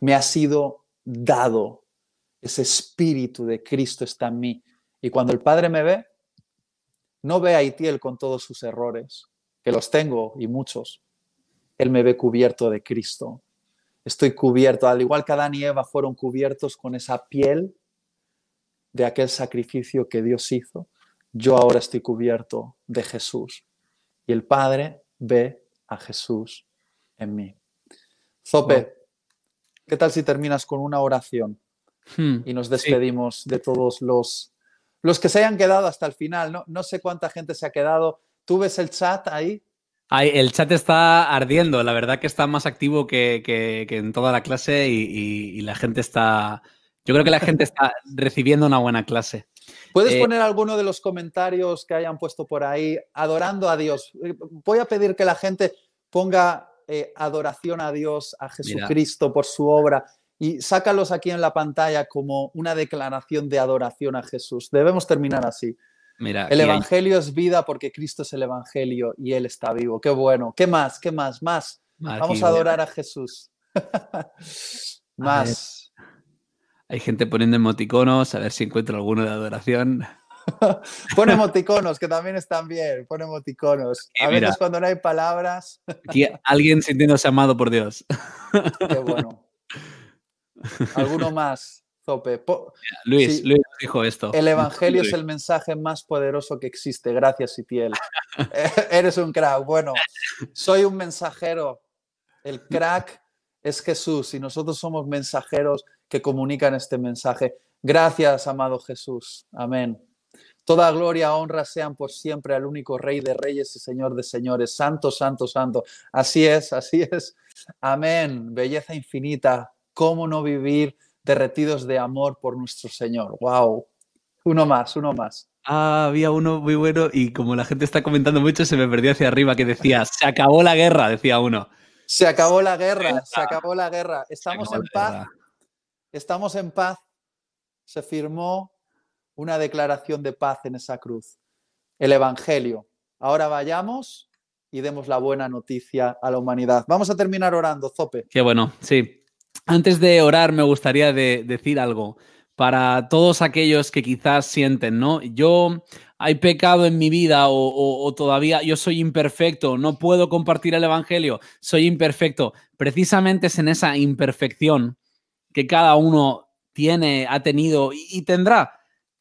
Me ha sido dado. Ese espíritu de Cristo está en mí. Y cuando el Padre me ve, no ve a Itiel con todos sus errores, que los tengo y muchos. Él me ve cubierto de Cristo. Estoy cubierto, al igual que Adán y Eva fueron cubiertos con esa piel de aquel sacrificio que Dios hizo, yo ahora estoy cubierto de Jesús. Y el Padre ve a Jesús en mí. Zope, ¿qué tal si terminas con una oración hmm, y nos despedimos de todos los, los que se hayan quedado hasta el final? No, no sé cuánta gente se ha quedado. ¿Tú ves el chat ahí? el chat está ardiendo, la verdad que está más activo que, en toda la clase y, y, la gente está... Yo creo que la gente está [laughs] recibiendo una buena clase. ¿Puedes Eh, poner alguno de los comentarios que hayan puesto por ahí adorando a Dios? Eh, Voy a pedir que la gente ponga eh, adoración a Dios, a Jesucristo por su obra y sácalos aquí en la pantalla como una declaración de adoración a Jesús. Debemos terminar así. Mira, El hay- Evangelio es vida porque Cristo es el Evangelio y Él está vivo. Qué bueno. ¿Qué más? ¿Qué más? Más. Vamos a adorar a Jesús. [laughs] más. Hay gente poniendo emoticonos, a ver si encuentro alguno de adoración. [laughs] Pon emoticonos, que también están bien. Pon emoticonos. A mira. veces cuando no hay palabras. Aquí alguien sintiéndose amado por Dios. Qué bueno. [laughs] Alguno [laughs] más, Zope. Po- Luis, Sí. Luis dijo esto. El Evangelio es el mensaje más poderoso que existe. Gracias, Itiel. [laughs] Eh, Eres un crack. Bueno, soy un mensajero. El crack es Jesús y nosotros somos mensajeros que comunican este mensaje. Gracias, amado Jesús. Amén. Toda gloria, honra sean por siempre al único Rey de Reyes y Señor de Señores. Santo, santo, santo. Así es, así es. Amén. Belleza infinita. ¿Cómo no vivir derretidos de amor por nuestro Señor? Wow. Uno más, uno más. Ah, había uno muy bueno y como la gente está comentando mucho, se me perdió hacia arriba que decía, se acabó la guerra, decía uno. Se acabó la guerra, se acabó la guerra. Estamos en paz, guerra. estamos en paz. Se firmó una declaración de paz en esa cruz. El Evangelio. Ahora vayamos y demos la buena noticia a la humanidad. Vamos a terminar orando, Zope. Qué bueno, sí. Antes de orar, me gustaría de- decir algo para todos aquellos que quizás sienten, ¿no? Yo hay pecado en mi vida o, o- o todavía yo soy imperfecto, no puedo compartir el Evangelio, soy imperfecto. Precisamente es en esa imperfección que cada uno tiene, ha tenido y, y tendrá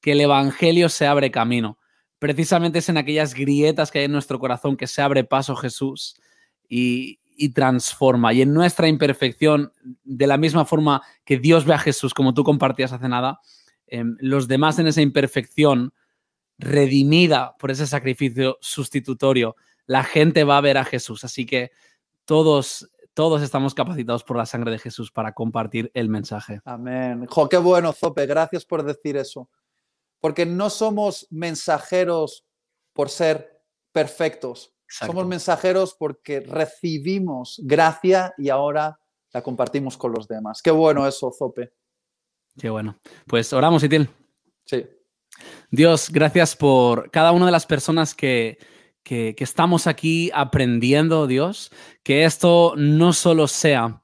que el Evangelio se abre camino. Precisamente es en aquellas grietas que hay en nuestro corazón que se abre paso Jesús y, y transforma. Y en nuestra imperfección, de la misma forma que Dios ve a Jesús, como tú compartías hace nada, em, los demás en esa imperfección, redimida por ese sacrificio sustitutorio, la gente va a ver a Jesús. Así que todos, todos estamos capacitados por la sangre de Jesús para compartir el mensaje. Amén. Jo, qué bueno, Zope. Gracias por decir eso. Porque no somos mensajeros por ser perfectos. Exacto. Somos mensajeros porque recibimos gracia y ahora la compartimos con los demás. Qué bueno eso, Zope. Qué bueno. Pues oramos, Itil. Sí. Dios, gracias por cada una de las personas que, que, que estamos aquí aprendiendo, Dios, que esto no solo sea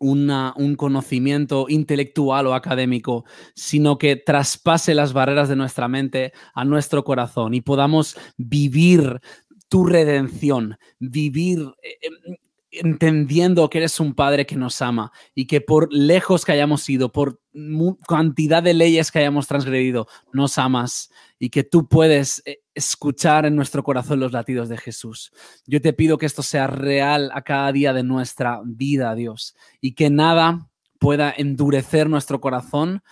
una- un conocimiento intelectual o académico, sino que traspase las barreras de nuestra mente a nuestro corazón y podamos vivir tu redención, vivir eh, em, entendiendo que eres un padre que nos ama y que por lejos que hayamos ido, por cantidad de leyes que hayamos transgredido, nos amas y que tú puedes eh, escuchar en nuestro corazón los latidos de Jesús. Yo te pido que esto sea real a cada día de nuestra vida, Dios, y que nada pueda endurecer nuestro corazón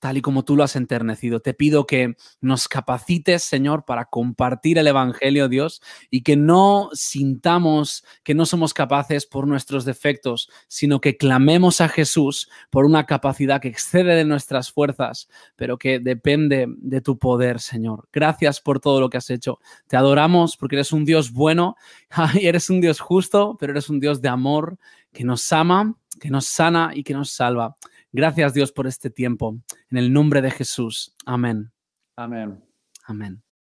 tal y como tú lo has enternecido. Te pido que nos capacites, Señor, para compartir el Evangelio, Dios, y que no sintamos que no somos capaces por nuestros defectos, sino que clamemos a Jesús por una capacidad que excede de nuestras fuerzas, pero que depende de tu poder, Señor. Gracias por todo lo que has hecho. Te adoramos porque eres un Dios bueno, [laughs] y eres un Dios justo, pero eres un Dios de amor que nos ama, que nos sana y que nos salva. Gracias Dios por este tiempo. En el nombre de Jesús. Amén. Amén. Amén.